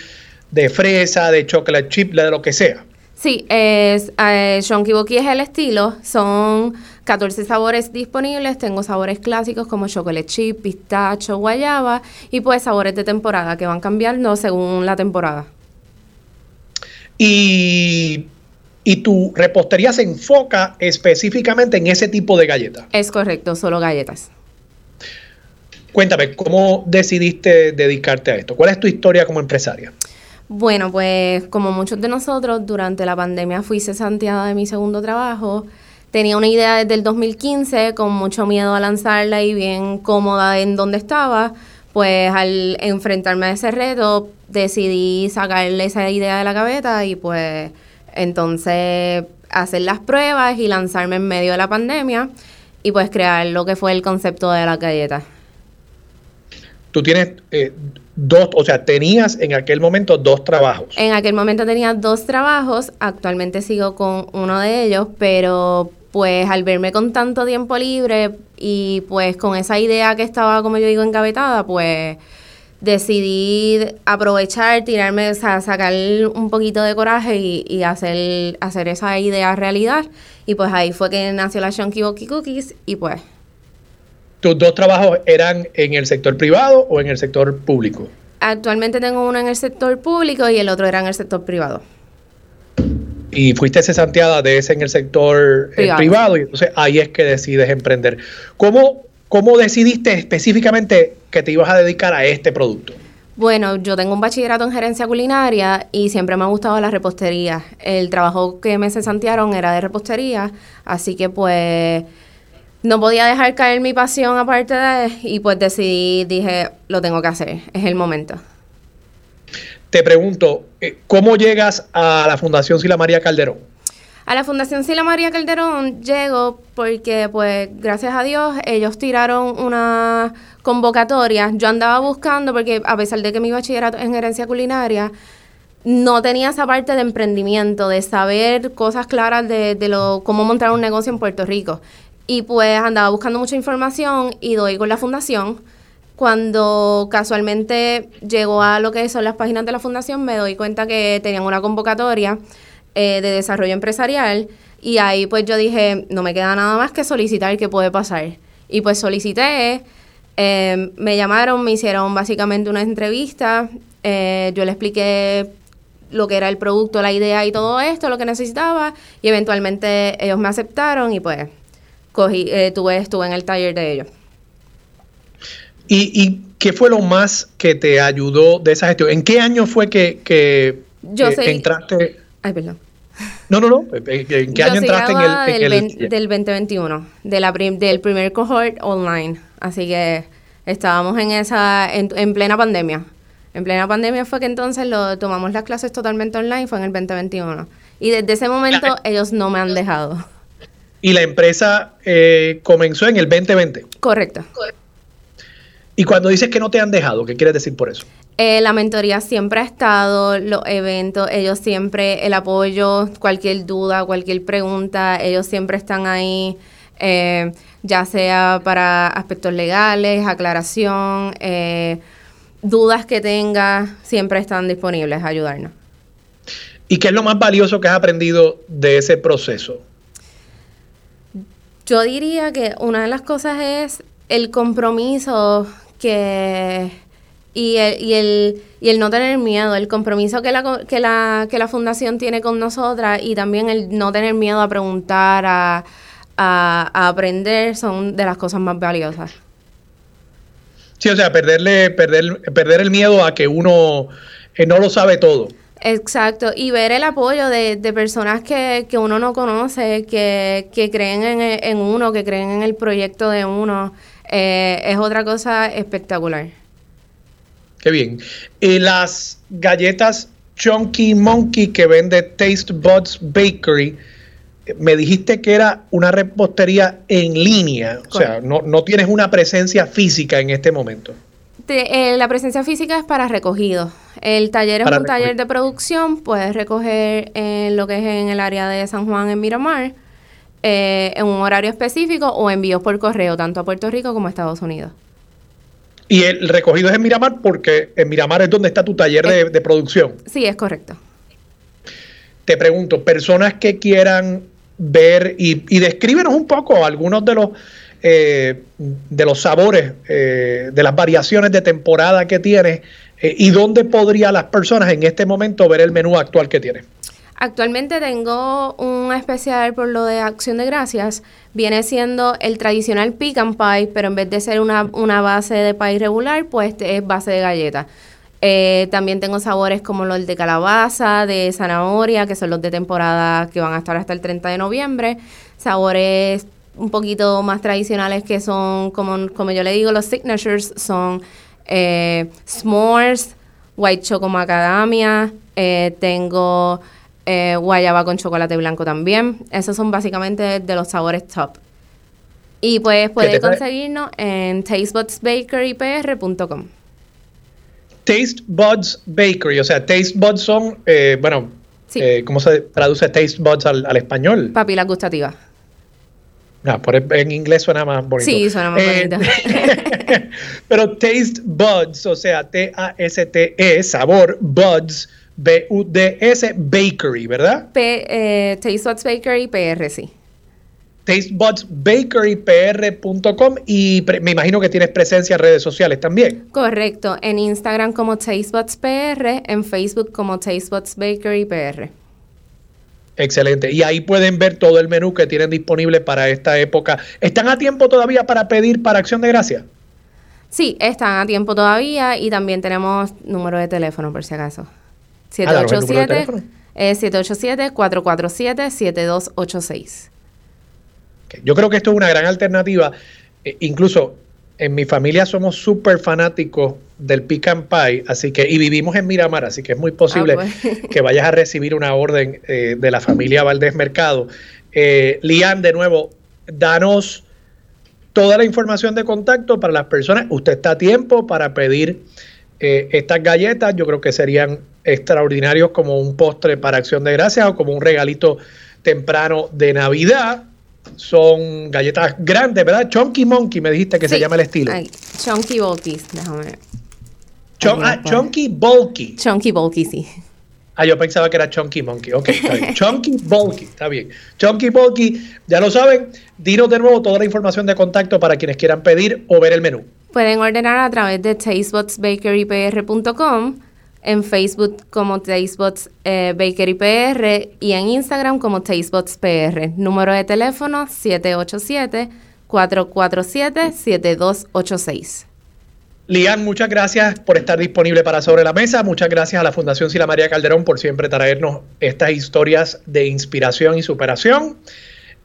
[SPEAKER 1] de fresa, de chocolate chip, de lo que sea.
[SPEAKER 6] Sí, es, eh, Chunky Monkey es el estilo. Son 14 sabores disponibles. Tengo sabores clásicos como chocolate chip, pistacho, guayaba y pues sabores de temporada que van cambiando según la temporada.
[SPEAKER 1] Y, tu repostería se enfoca específicamente en ese tipo de galletas.
[SPEAKER 6] Es correcto, solo galletas.
[SPEAKER 1] Cuéntame, ¿cómo decidiste dedicarte a esto? ¿Cuál es tu historia como empresaria?
[SPEAKER 6] Bueno, pues como muchos de nosotros, durante la pandemia fui cesanteada de mi segundo trabajo. Tenía una idea desde el 2015, con mucho miedo a lanzarla y bien cómoda en donde estaba. Pues al enfrentarme a ese reto, decidí sacarle esa idea de la cabeza y pues entonces hacer las pruebas y lanzarme en medio de la pandemia y pues crear lo que fue el concepto de la galleta.
[SPEAKER 1] Tú tienes eh, dos, o sea, tenías en aquel momento dos trabajos.
[SPEAKER 6] En aquel momento tenía dos trabajos, actualmente sigo con uno de ellos, pero pues al verme con tanto tiempo libre y pues con esa idea que estaba, como yo digo, engavetada, pues decidí aprovechar, tirarme, o sea, sacar un poquito de coraje y, hacer, hacer esa idea realidad. Y pues ahí fue que nació la Chunky Boki Cookies y pues...
[SPEAKER 1] ¿Tus dos trabajos eran en el sector privado o en el sector público?
[SPEAKER 6] Actualmente tengo uno en el sector público y el otro era en el sector privado.
[SPEAKER 1] Y fuiste cesanteada de ese en el sector eh, privado. y entonces ahí es que decides emprender. ¿Cómo ¿Cómo decidiste específicamente que te ibas a dedicar a este producto?
[SPEAKER 6] Bueno, yo tengo un bachillerato en gerencia culinaria y siempre me ha gustado la repostería. El trabajo que me cesantearon era de repostería, así que pues no podía dejar caer mi pasión aparte de y pues decidí, dije, lo tengo que hacer, es el momento.
[SPEAKER 1] Te pregunto, eh, ¿cómo llegas a la Fundación Sila María Calderón?
[SPEAKER 6] A la Fundación Sila María Calderón llego porque, pues, gracias a Dios, ellos tiraron una convocatoria. Yo andaba buscando, porque a pesar de que mi bachillerato en gerencia culinaria, no tenía esa parte de emprendimiento, de saber cosas claras de, de lo, cómo montar un negocio en Puerto Rico. Y pues andaba buscando mucha información y doy con la fundación. Cuando casualmente llegó a lo que son las páginas de la fundación, me doy cuenta que tenían una convocatoria eh, de desarrollo empresarial y ahí pues yo dije, no me queda nada más que solicitar qué puede pasar. Y pues solicité, em, me llamaron, me hicieron básicamente una entrevista, eh, yo le expliqué lo que era el producto, la idea y todo esto, lo que necesitaba, y eventualmente ellos me aceptaron y pues cogí, eh, tuve, estuve en el taller de ellos.
[SPEAKER 1] ¿Y, qué fue lo más que te ayudó de esa gestión? ¿En qué año fue que, que
[SPEAKER 6] yo
[SPEAKER 1] entraste?
[SPEAKER 6] Ay, perdón.
[SPEAKER 1] No, no, no. ¿En qué año entraste en
[SPEAKER 6] el, del, del 2021, de la del primer cohort online. Así que estábamos en esa, en, plena pandemia. En plena pandemia fue que entonces lo tomamos las clases totalmente online, fue en el 2021. Y desde ese momento ellos no me han dejado.
[SPEAKER 1] Y la empresa eh, comenzó en el 2020.
[SPEAKER 6] Correcto.
[SPEAKER 1] Y cuando dices que no te han dejado, ¿qué quieres decir por eso?
[SPEAKER 6] Eh, la mentoría siempre ha estado, los eventos, ellos siempre, el apoyo, cualquier duda, cualquier pregunta, ellos siempre están ahí, eh, ya sea para aspectos legales, aclaración, eh, dudas que tenga, siempre están disponibles a ayudarnos.
[SPEAKER 1] ¿Y qué es lo más valioso que has aprendido de ese proceso?
[SPEAKER 6] Yo diría que una de las cosas es el compromiso que y el, y el, y el no tener miedo, el compromiso que la, que, la, que la fundación tiene con nosotras y también el no tener miedo a preguntar, a, a, aprender, son de las cosas más valiosas.
[SPEAKER 1] Sí, o sea, perderle, perder, perder el miedo a que uno eh, no lo sabe todo.
[SPEAKER 6] Exacto, y ver el apoyo de, de personas que, que, uno no conoce, que, que creen en, en, uno, que creen en el proyecto de uno, eh, es otra cosa espectacular.
[SPEAKER 1] Qué bien. Y las galletas Chunky Monkey que vende Taste Buds Bakery, me dijiste que era una repostería en línea, o sea, no, no tienes una presencia física en este momento.
[SPEAKER 6] Eh, la presencia física es para recogido. El taller es un taller de producción, puedes recoger en lo que es en el área de San Juan, en Miramar, eh, en un horario específico o envíos por correo, tanto a Puerto Rico como a Estados Unidos.
[SPEAKER 1] Y el recogido es en Miramar porque en Miramar es donde está tu taller de, producción.
[SPEAKER 6] Sí, es correcto.
[SPEAKER 1] Te pregunto, personas que quieran ver y, y descríbenos un poco algunos de los eh, de los sabores, eh, de las variaciones de temporada que tiene eh, y dónde podría las personas en este momento ver el menú actual que tiene.
[SPEAKER 6] Actualmente tengo un especial por lo de Acción de Gracias. Viene siendo el tradicional pecan pie, pero en vez de ser una, base de pie regular, pues es base de galleta. también tengo sabores como los de calabaza, de zanahoria, que son los de temporada que van a estar hasta el 30 de noviembre. Sabores un poquito más tradicionales que son, como, como yo le digo, los signatures son eh, s'mores, white choco macadamia, eh, tengo eh, guayaba con chocolate blanco también. Esos son básicamente de los sabores top. Y pues puede conseguirnos en tastebudsbakerypr.com.
[SPEAKER 1] Taste Buds Bakery, o sea, Taste Buds son, eh, bueno, ¿cómo se traduce Taste Buds al, al español?
[SPEAKER 6] Papilas gustativas.
[SPEAKER 1] No, en inglés suena más bonito.
[SPEAKER 6] Sí, suena más eh, bonito.
[SPEAKER 1] pero Taste Buds, o sea, T-A-S-T-E, sabor, Buds, B-U-D-S, Bakery, ¿verdad?
[SPEAKER 6] P, eh, Taste Buds Bakery, PR, sí.
[SPEAKER 1] tastebudsbakerypr.com y me imagino que tienes presencia en redes sociales también.
[SPEAKER 6] Correcto, en Instagram como TasteBudsPR, en Facebook como TasteBudsBakeryPR.
[SPEAKER 1] Excelente. Y ahí pueden ver todo el menú que tienen disponible para esta época. ¿Están a tiempo todavía para pedir para Acción de Gracia?
[SPEAKER 6] Sí, están a tiempo todavía y también tenemos número de teléfono por si acaso. 787 787 447 7286.
[SPEAKER 1] Yo creo que esto es una gran alternativa. Eh, incluso en mi familia somos súper fanáticos del pecan pie, así que, y vivimos en Miramar, así que es muy posible ah, pues. que vayas a recibir una orden eh, de la familia Valdés Mercado. Eh, Lian, de nuevo, danos toda la información de contacto para las personas. Usted está a tiempo para pedir eh, estas galletas. Yo creo que serían extraordinarios como un postre para acción de gracias o como un regalito temprano de Navidad son galletas grandes, ¿verdad? Chunky Monkey, me dijiste que se llama el estilo.
[SPEAKER 6] chunky Bulky, déjame
[SPEAKER 1] ah, Chunky Bulky.
[SPEAKER 6] Chunky Bulky, sí.
[SPEAKER 1] Ah, yo pensaba que era Chunky Monkey. Ok, está bien. Chunky Bulky, está bien. Chunky Bulky, ya lo saben. Dinos de nuevo toda la información de contacto para quienes quieran pedir o ver el menú.
[SPEAKER 6] Pueden ordenar a través de tastebudsbakerypr.com en Facebook como Tastebots eh, y en Instagram como Tastebots PR. Número de teléfono 787-447-7286.
[SPEAKER 1] Lian, muchas gracias por estar disponible para Sobre la Mesa. Muchas gracias a la Fundación Sila María Calderón por siempre traernos estas historias de inspiración y superación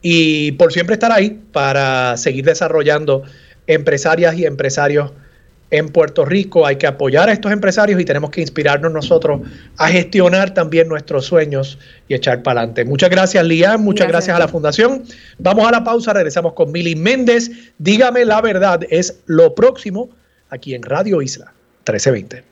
[SPEAKER 1] y por siempre estar ahí para seguir desarrollando empresarias y empresarios en Puerto Rico. Hay que apoyar a estos empresarios y tenemos que inspirarnos nosotros a gestionar también nuestros sueños y echar para adelante. Muchas gracias, Lian. Muchas gracias. a la Fundación. Vamos a la pausa. Regresamos con Mili Méndez. Dígame la verdad, es lo próximo aquí en Radio Isla 1320.